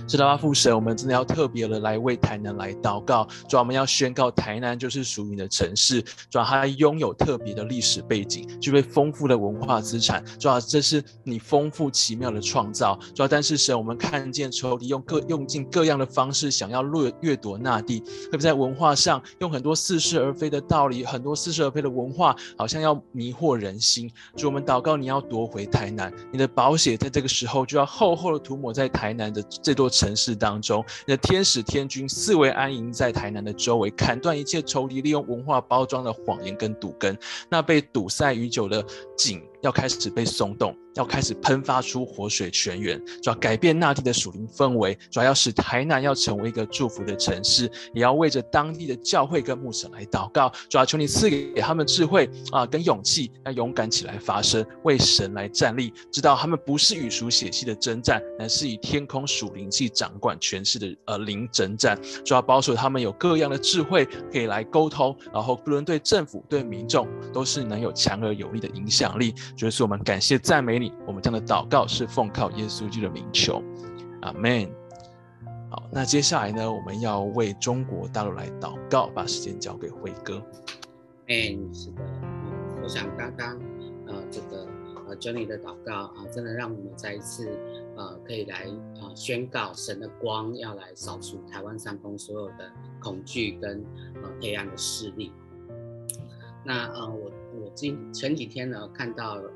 是的，阿父神，我们真的要特别的来为台南来祷告。主要我们要宣告，台南就是属于你的城市。主要它拥有特别的历史背景，具备丰富的文化资产。主要这是你丰富奇妙的创造。主要但是神，我们看见仇敌用各用尽各样的方式，想要掠掠夺那地。特别在文化上，用很多似是而非的道理，很多似是而非的文化，好像要迷惑人心。主，我们祷告，你要夺回台南，你的宝血在这个时候就要厚厚的涂抹在台南的这座。城市当中，那天使天军四位安营在台南的周围，砍断一切仇敌利用文化包装的谎言跟赌根，那被堵塞已久的井。要开始被松动，要开始喷发出活水泉源，主要改变那地的属灵氛围，主要要使台南要成为一个祝福的城市，也要为着当地的教会跟牧者来祷告，主要求你赐给他们智慧啊，跟勇气，要勇敢起来发声，为神来站立，知道他们不是与属血气的征战，乃是以天空属灵气掌管权势的呃灵征战，主要保守他们有各样的智慧可以来沟通，然后不论对政府对民众都是能有强而有力的影响力。主耶稣，我们感谢赞美你，我们这样的祷告是奉靠耶稣基督的名求，阿门。好，那接下来呢，我们要为中国大陆来祷告，把时间交给辉哥。嗯，是的，我想刚刚呃这个呃 Jenny 的祷告啊，真的让我们再一次呃可以来啊、宣告神的光要来扫除台湾上空所有的恐惧跟呃黑暗的势力。那呃我我今前几天呢看到呃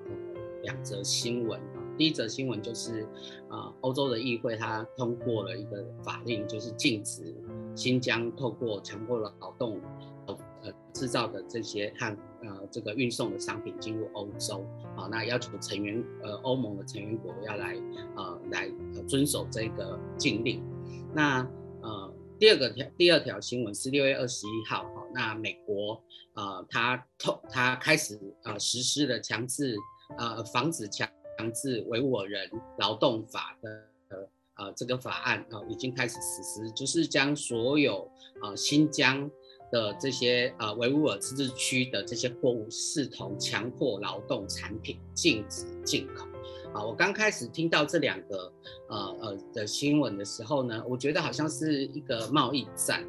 两则新闻啊。第一则新闻就是，呃，欧洲的议会它通过了一个法令，就是禁止新疆透过强迫劳动，呃，制造的这些和呃这个运送的商品进入欧洲，啊，那要求成员呃欧盟的成员国要来呃来遵守这个禁令。那呃第二个条第二条新闻是六月二十一号，那美国呃它透它开始呃实施了强制呃防止强。强制维吾尔人劳动法的呃这个法案啊、呃、已经开始实施，就是将所有呃新疆的这些呃维吾尔自治区的这些货物视同强迫劳动产品，禁止进口。啊，我刚开始听到这两个呃呃的新闻的时候呢，我觉得好像是一个贸易战。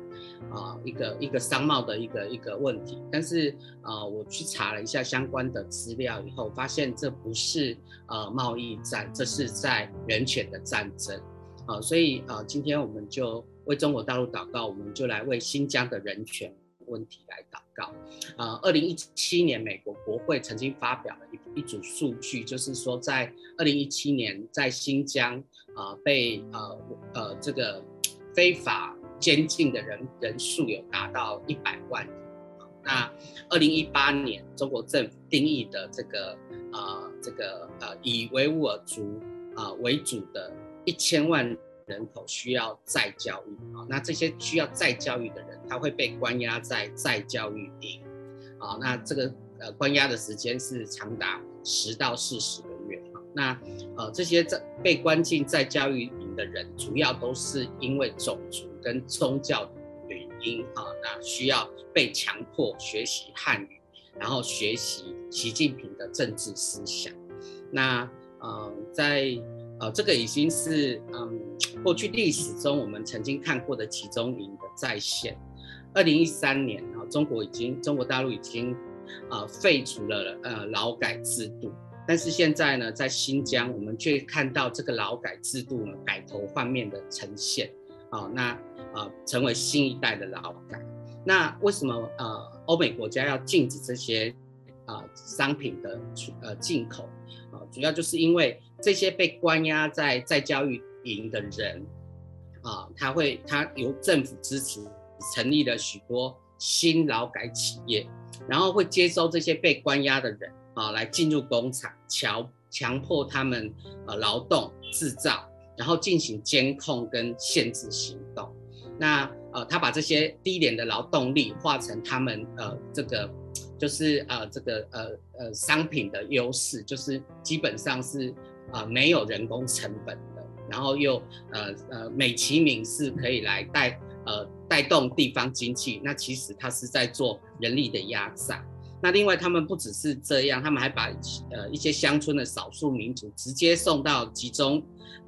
啊，一个一个商贸的一个一个问题，但是呃，我去查了一下相关的资料以后，发现这不是呃贸易战，这是在人权的战争。啊，所以呃，今天我们就为中国大陆祷告，我们就来为新疆的人权问题来祷告。呃，二零一七年，美国国会曾经发表了一一组数据，就是说在二零一七年，在新疆啊、被呃呃这个非法。监禁的人人数有达到一百万人。那二零一八年，中国政府定义的这个呃这个呃以维吾尔族啊、为主的一千万人口需要再教育啊。那这些需要再教育的人，他会被关押在再教育营啊。那这个呃关押的时间是长达十到四十个月啊。那呃这些在被关进再教育营的人，主要都是因为种族。跟宗教的原因啊，那需要被强迫学习汉语，然后学习习近平的政治思想。那呃，在呃这个已经是嗯过去历史中我们曾经看过的集中营的再现。二零一三年啊，中国已经中国大陆已经啊废除了呃劳改制度，但是现在呢，在新疆我们却看到这个劳改制度呢改头换面的呈现。啊，那啊，成为新一代的劳改。那为什么呃，欧美国家要禁止这些啊、商品的呃进口？啊、主要就是因为这些被关押在在教育营的人啊、他会他由政府支持成立了许多新劳改企业，然后会接收这些被关押的人啊、来进入工厂，强强迫他们呃劳动制造。然后进行监控跟限制行动，那呃，他把这些低廉的劳动力化成他们呃这个就是呃这个呃呃商品的优势，就是基本上是呃没有人工成本的，然后又呃呃美其名是可以来带呃带动地方经济，那其实他是在做人力的压榨。那另外他们不只是这样，他们还把呃一些乡村的少数民族直接送到集中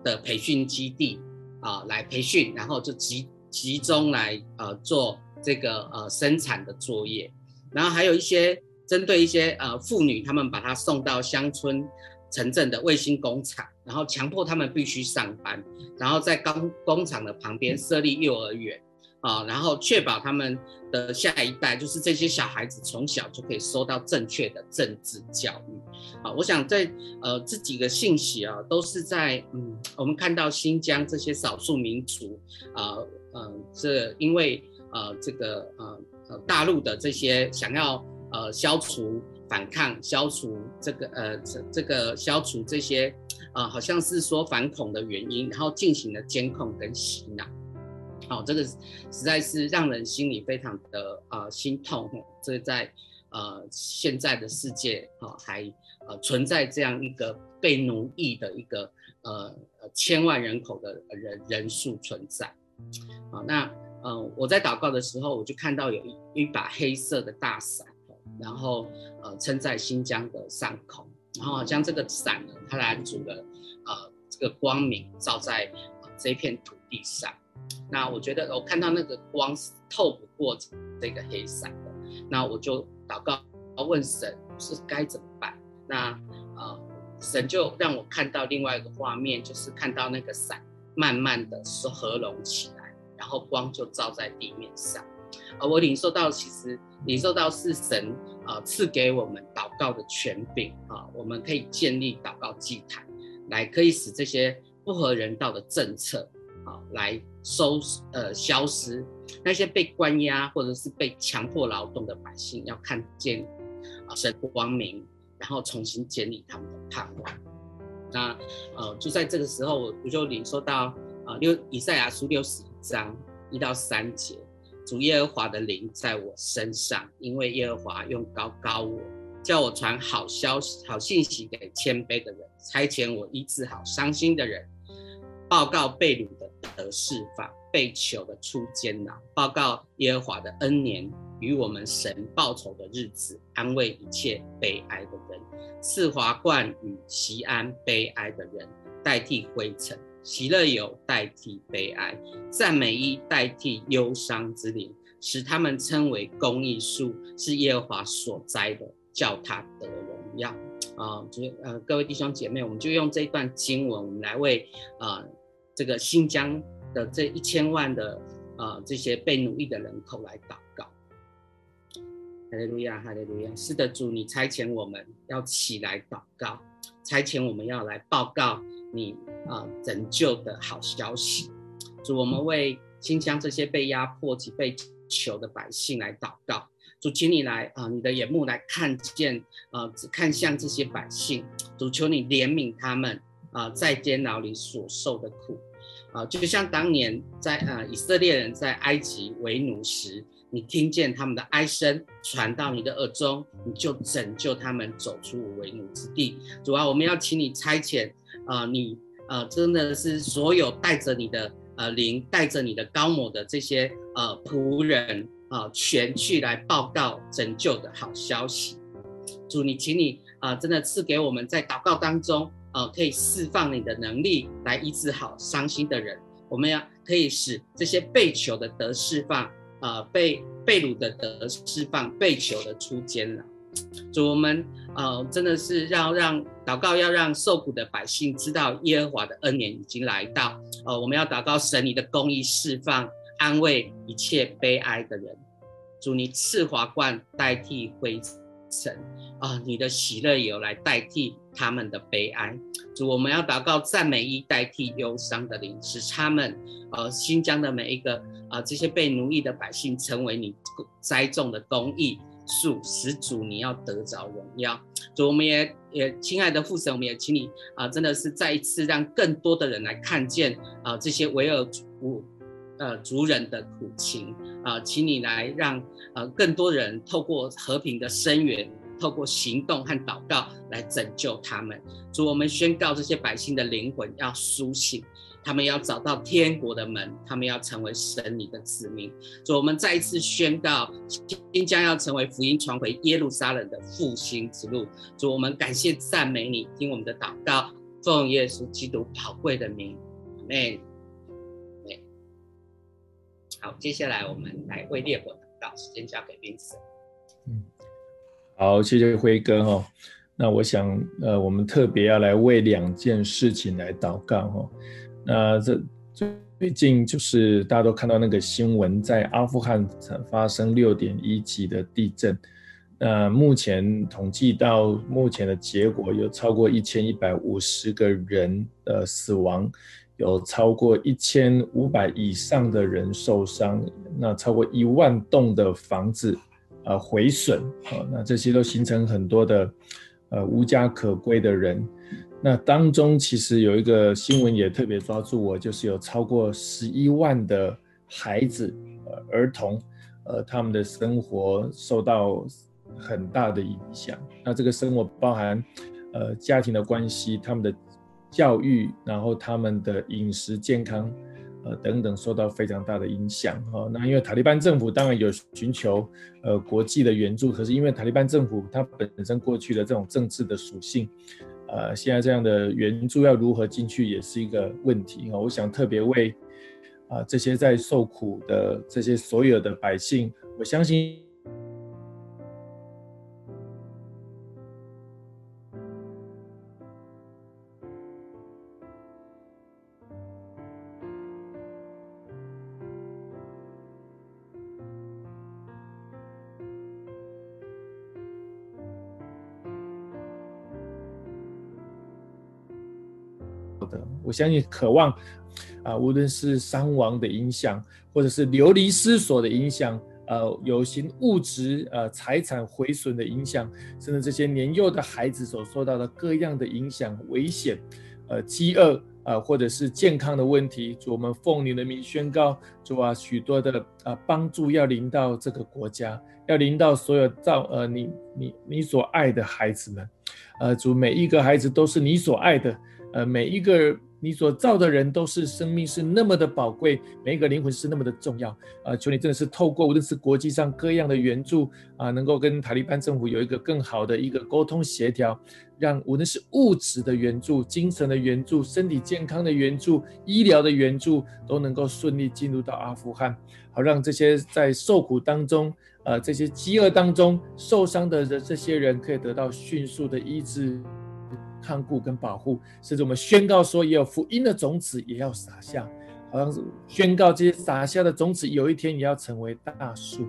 的培训基地啊、来培训，然后就集集中来呃做这个呃生产的作业，然后还有一些针对一些呃妇女，他们把她送到乡村城镇的卫星工厂，然后强迫他们必须上班，然后在工工厂的旁边设立幼儿园。啊，然后确保他们的下一代，就是这些小孩子从小就可以受到正确的政治教育。啊，我想在呃这几个信息啊，都是在嗯，我们看到新疆这些少数民族啊，嗯、呃，这因为呃这个呃呃大陆的这些想要呃消除反抗、消除这个呃这这个消除这些呃好像是说反恐的原因，然后进行了监控跟洗脑。好、哦，这个实在是让人心里非常的呃心痛。这在呃现在的世界啊、哦，还呃存在这样一个被奴役的一个呃千万人口的人人数存在。好、那呃我在祷告的时候，我就看到有一一把黑色的大伞，然后呃撑在新疆的上空，然后好像这个伞呢，它拦阻了呃这个光明照在、这片土地上。那我觉得我看到那个光是透不过这个黑伞的，那我就祷告，问神是该怎么办？那呃，神就让我看到另外一个画面，就是看到那个伞慢慢的是合拢起来，然后光就照在地面上。而我领受到，其实领受到是神啊赐给我们祷告的权柄啊，我们可以建立祷告祭坛，来可以使这些不合人道的政策啊来。收呃消失，那些被关押或者是被强迫劳动的百姓，要看见啊神光明，然后重新建立他们的盼望。那呃就在这个时候，我我就领受到啊六以赛亚书六十一章一到三节，主耶和华的灵在我身上，因为耶和华用膏膏我，叫我传好消息、好信息给谦卑的人，差遣我医治好伤心的人。报告被掳的得释放，被囚的出监牢。报告耶和华的恩年与我们神报仇的日子，安慰一切悲哀的人，赐华冠与锡安悲哀的人，代替灰尘；喜乐有代替悲哀，赞美衣代替忧伤之灵，使他们称为公义树，是耶和华所栽的，叫他得荣耀。啊，就呃，各位弟兄姐妹，我们就用这一段经文，我们来为啊。这个新疆的这一千万的啊、呃，这些被奴役的人口来祷告。哈利路亚，哈利路亚。是的，主，你差遣我们要起来祷告，差遣我们要来报告你啊、呃、拯救的好消息。主，我们为新疆这些被压迫及被囚的百姓来祷告。主，请你来啊、你的眼目来看见啊、看向这些百姓。主，求你怜悯他们。啊，在监牢里所受的苦，啊，就像当年在啊以色列人在埃及为奴时，你听见他们的哀声传到你的耳中，你就拯救他们走出为奴之地。主啊，我们要请你差遣啊，你啊，真的是所有带着你的呃灵，带着你的高某的这些呃仆人啊，全去来报告拯救的好消息。主，你请你啊，真的赐给我们在祷告当中。呃，可以释放你的能力来医治好伤心的人。我们要可以使这些被囚的得释放，呃，被被掳的得释放，被囚的出监了。主，我们呃真的是要让祷告，要让受苦的百姓知道耶和华的恩典已经来到。呃，我们要祷告神你的公义释放，安慰一切悲哀的人。主，你赐华冠代替灰尘。啊，你的喜乐油来代替他们的悲哀，主，我们要祷告赞美衣代替忧伤的灵，使他们，呃，新疆的每一个啊、呃，这些被奴役的百姓成为你栽种的公益树，使主你要得着荣耀。主，我们也也亲爱的父神，我们也请你啊、真的是再一次让更多的人来看见啊、这些维吾尔呃族人的苦情啊、请你来让呃更多人透过和平的声援。透过行动和祷告来拯救他们。主，我们宣告这些百姓的灵魂要苏醒，他们要找到天国的门，他们要成为神你的子民。主，我们再一次宣告，新疆要成为福音传回耶路撒冷的复兴之路。主，我们感谢赞美你，听我们的祷告，奉耶稣基督宝贵的名，阿门。好，接下来我们来为烈火祷告，时间交给斌神。好，谢谢辉哥哈。那我想，呃，我们特别要来为两件事情来祷告哈。那这最近就是大家都看到那个新闻，在阿富汗发生六点一级的地震。那目前统计到目前的结果，有超过一千一百五十个人的死亡，有超过一千五百以上的人受伤，那超过一万栋的房子。呃毁损啊，那这些都形成很多的呃无家可归的人。那当中其实有一个新闻也特别抓住我，就是有超过十一万的孩子儿童，呃他们的生活受到很大的影响。那这个生活包含呃家庭的关系、他们的教育，然后他们的饮食健康。呃，等等，受到非常大的影响哈。那因为塔利班政府当然有寻求呃国际的援助，可是因为塔利班政府它本身过去的这种政治的属性，呃，现在这样的援助要如何进去也是一个问题哈。我想特别为啊这些在受苦的这些所有的百姓，我相信。相信渴望啊，无论是伤亡的影响，或者是流离失所的影响，呃，有形物质呃财产毁损的影响，甚至这些年幼的孩子所受到的各样的影响、危险，呃，饥饿、呃，或者是健康的问题，主我们奉你的名宣告，主啊，许多的啊、呃、帮助要临到这个国家，要临到所有造呃你你你所爱的孩子们，呃，主每一个孩子都是你所爱的，呃，每一个。你所造的人都是生命，是那么的宝贵，每一个灵魂是那么的重要啊！求你真的是透过无论是国际上各样的援助啊，能够跟塔利班政府有一个更好的一个沟通协调，让无论是物质的援助、精神的援助、身体健康的援助、医疗的援助，都能够顺利进入到阿富汗，好让这些在受苦当中，呃，这些饥饿当中受伤的这些人可以得到迅速的医治。看顾跟保护，甚至我们宣告说，也有福音的种子也要撒下，好像是宣告这些撒下的种子，有一天也要成为大树。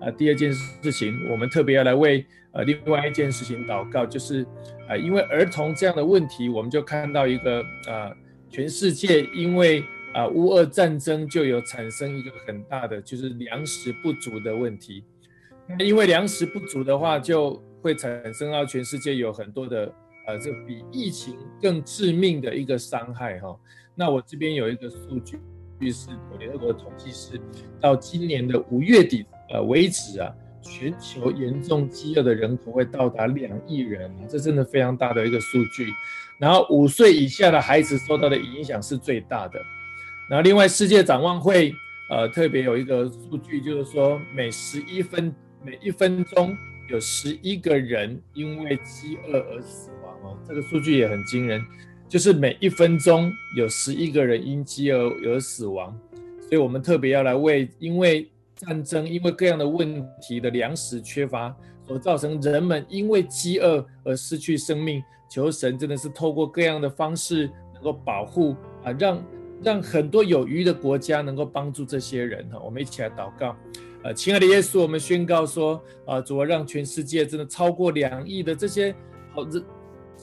啊、第二件事情，我们特别要来为呃另外一件事情祷告，就是啊、因为儿童这样的问题，我们就看到一个啊、全世界因为啊乌俄战争就有产生一个很大的就是粮食不足的问题。那因为粮食不足的话，就会产生到全世界有很多的。呃，这比疫情更致命的一个伤害哈。那我这边有一个数据，是联合国统计是到今年的五月底呃为止啊，全球严重饥饿的人口会到达两亿人，这真的非常大的一个数据。然后五岁以下的孩子受到的影响是最大的。然后另外世界展望会呃特别有一个数据，就是说每十一分每一分钟有十一个人因为饥饿而死。这个数据也很惊人，就是每一分钟有十一个人因饥饿而死亡，所以我们特别要来为因为战争、因为各样的问题的粮食缺乏所造成人们因为饥饿而失去生命，求神真的是透过各样的方式能够保护啊，让让很多有余的国家能够帮助这些人哈，我们一起来祷告，呃，亲爱的耶稣，我们宣告说啊，主啊，让全世界真的超过两亿的这些好人。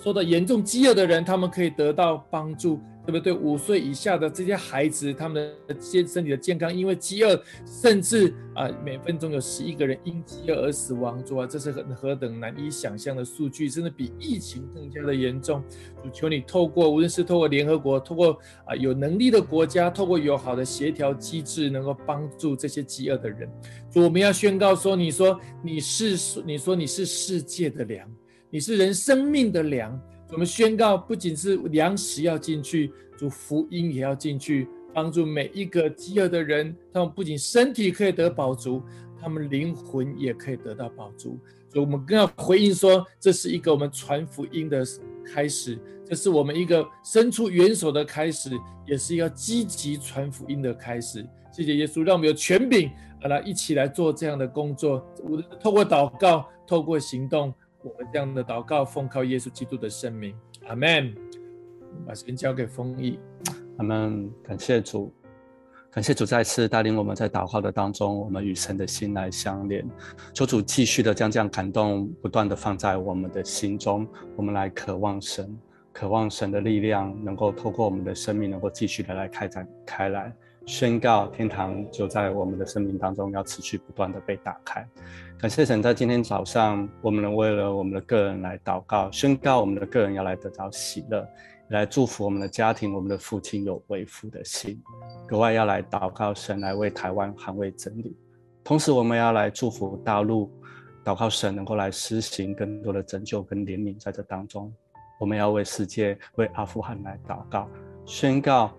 受到严重饥饿的人，他们可以得到帮助，对不对？五岁以下的这些孩子，他们的健身体的健康，因为饥饿，甚至啊，每分钟有十一个人因饥饿而死亡，主啊，这是何何等难以想象的数据，真的比疫情更加的严重。主求你透过，无论是透过联合国，透过啊有能力的国家，透过友好的协调机制，能够帮助这些饥饿的人。主，我们要宣告说，你说你是，你说你是世界的粮。你是人生命的粮，我们宣告，不仅是粮食要进去，主福音也要进去，帮助每一个饥饿的人，他们不仅身体可以得饱足，他们灵魂也可以得到饱足。所以，我们更要回应说，这是一个我们传福音的开始，这是我们一个伸出援手的开始，也是要积极传福音的开始。谢谢耶稣，让我们有权柄，来一起来做这样的工作。我透过祷告，透过行动。我们这样的祷告，奉靠耶稣基督的圣名，阿门。把时间交给丰毅，阿门。感谢主，感谢主再次带领我们在祷告的当中，我们与神的心来相连。求主继续的将这样感动不断的放在我们的心中，我们来渴望神，渴望神的力量能够透过我们的生命，能够继续的来开展开来。宣告天堂就在我们的生命当中，要持续不断的被打开。感谢神，在今天早上，我们能为了我们的个人来祷告，宣告我们的个人要来得到喜乐，来祝福我们的家庭，我们的父亲有为父的心，格外要来祷告神来为台湾捍卫真理。同时，我们要来祝福大陆，祷告神能够来施行更多的拯救跟怜悯在这当中。我们要为世界、为阿富汗来祷告，宣告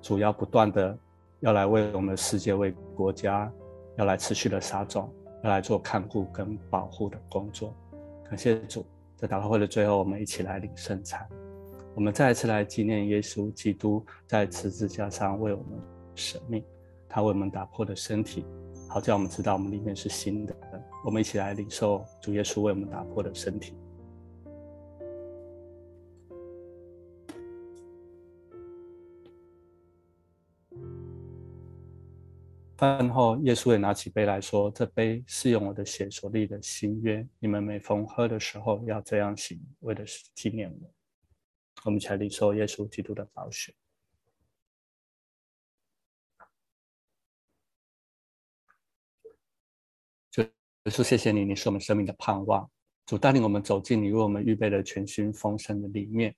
主要不断的要来为我们的世界、为国家要来持续的撒种，要来做看护跟保护的工作。感谢主，在祷告会的最后，我们一起来领圣餐。我们再一次来纪念耶稣基督在十字架上为我们舍命，他为我们打破的身体。好，叫我们知道我们里面是新的。我们一起来领受主耶稣为我们打破的身体。饭后，耶稣也拿起杯来说：“这杯是用我的血所立的新约，你们每逢喝的时候要这样行，为的是纪念我。”我们才领受耶稣基督的宝血。耶稣，谢谢你，你是我们生命的盼望。主带领我们走进你为我们预备的全新丰盛的里面。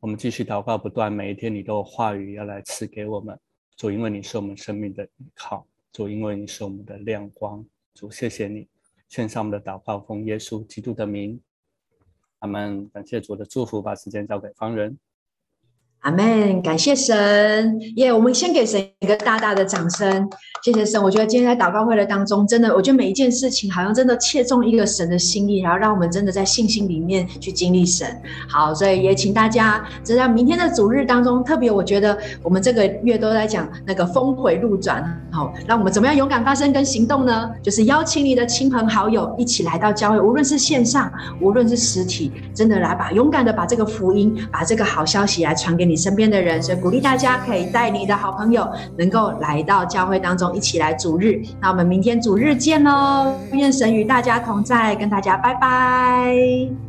我们继续祷告不断，每一天你都有话语要来赐给我们。主，因为你是我们生命的依靠；主，因为你是我们的亮光。主，谢谢你，献上我们的祷告，奉耶稣基督的名，阿门。感谢主的祝福，把时间交给方人。阿门，感谢神耶我们先给神一个大大的掌声，谢谢神。我觉得今天在祷告会的当中，真的，我觉得每一件事情好像真的切中一个神的心意，然后让我们真的在信心里面去经历神。好，所以也请大家，在明天的主日当中，特别我觉得我们这个月都在讲那个峰回路转，好，让我们怎么样勇敢发声跟行动呢？就是邀请你的亲朋好友一起来到教会，无论是线上，无论是实体，真的来把勇敢的把这个福音，把这个好消息来传给你身边的人，所以鼓励大家可以带你的好朋友，能够来到教会当中一起来主日。那我们明天主日见喽！愿神与大家同在，跟大家拜拜。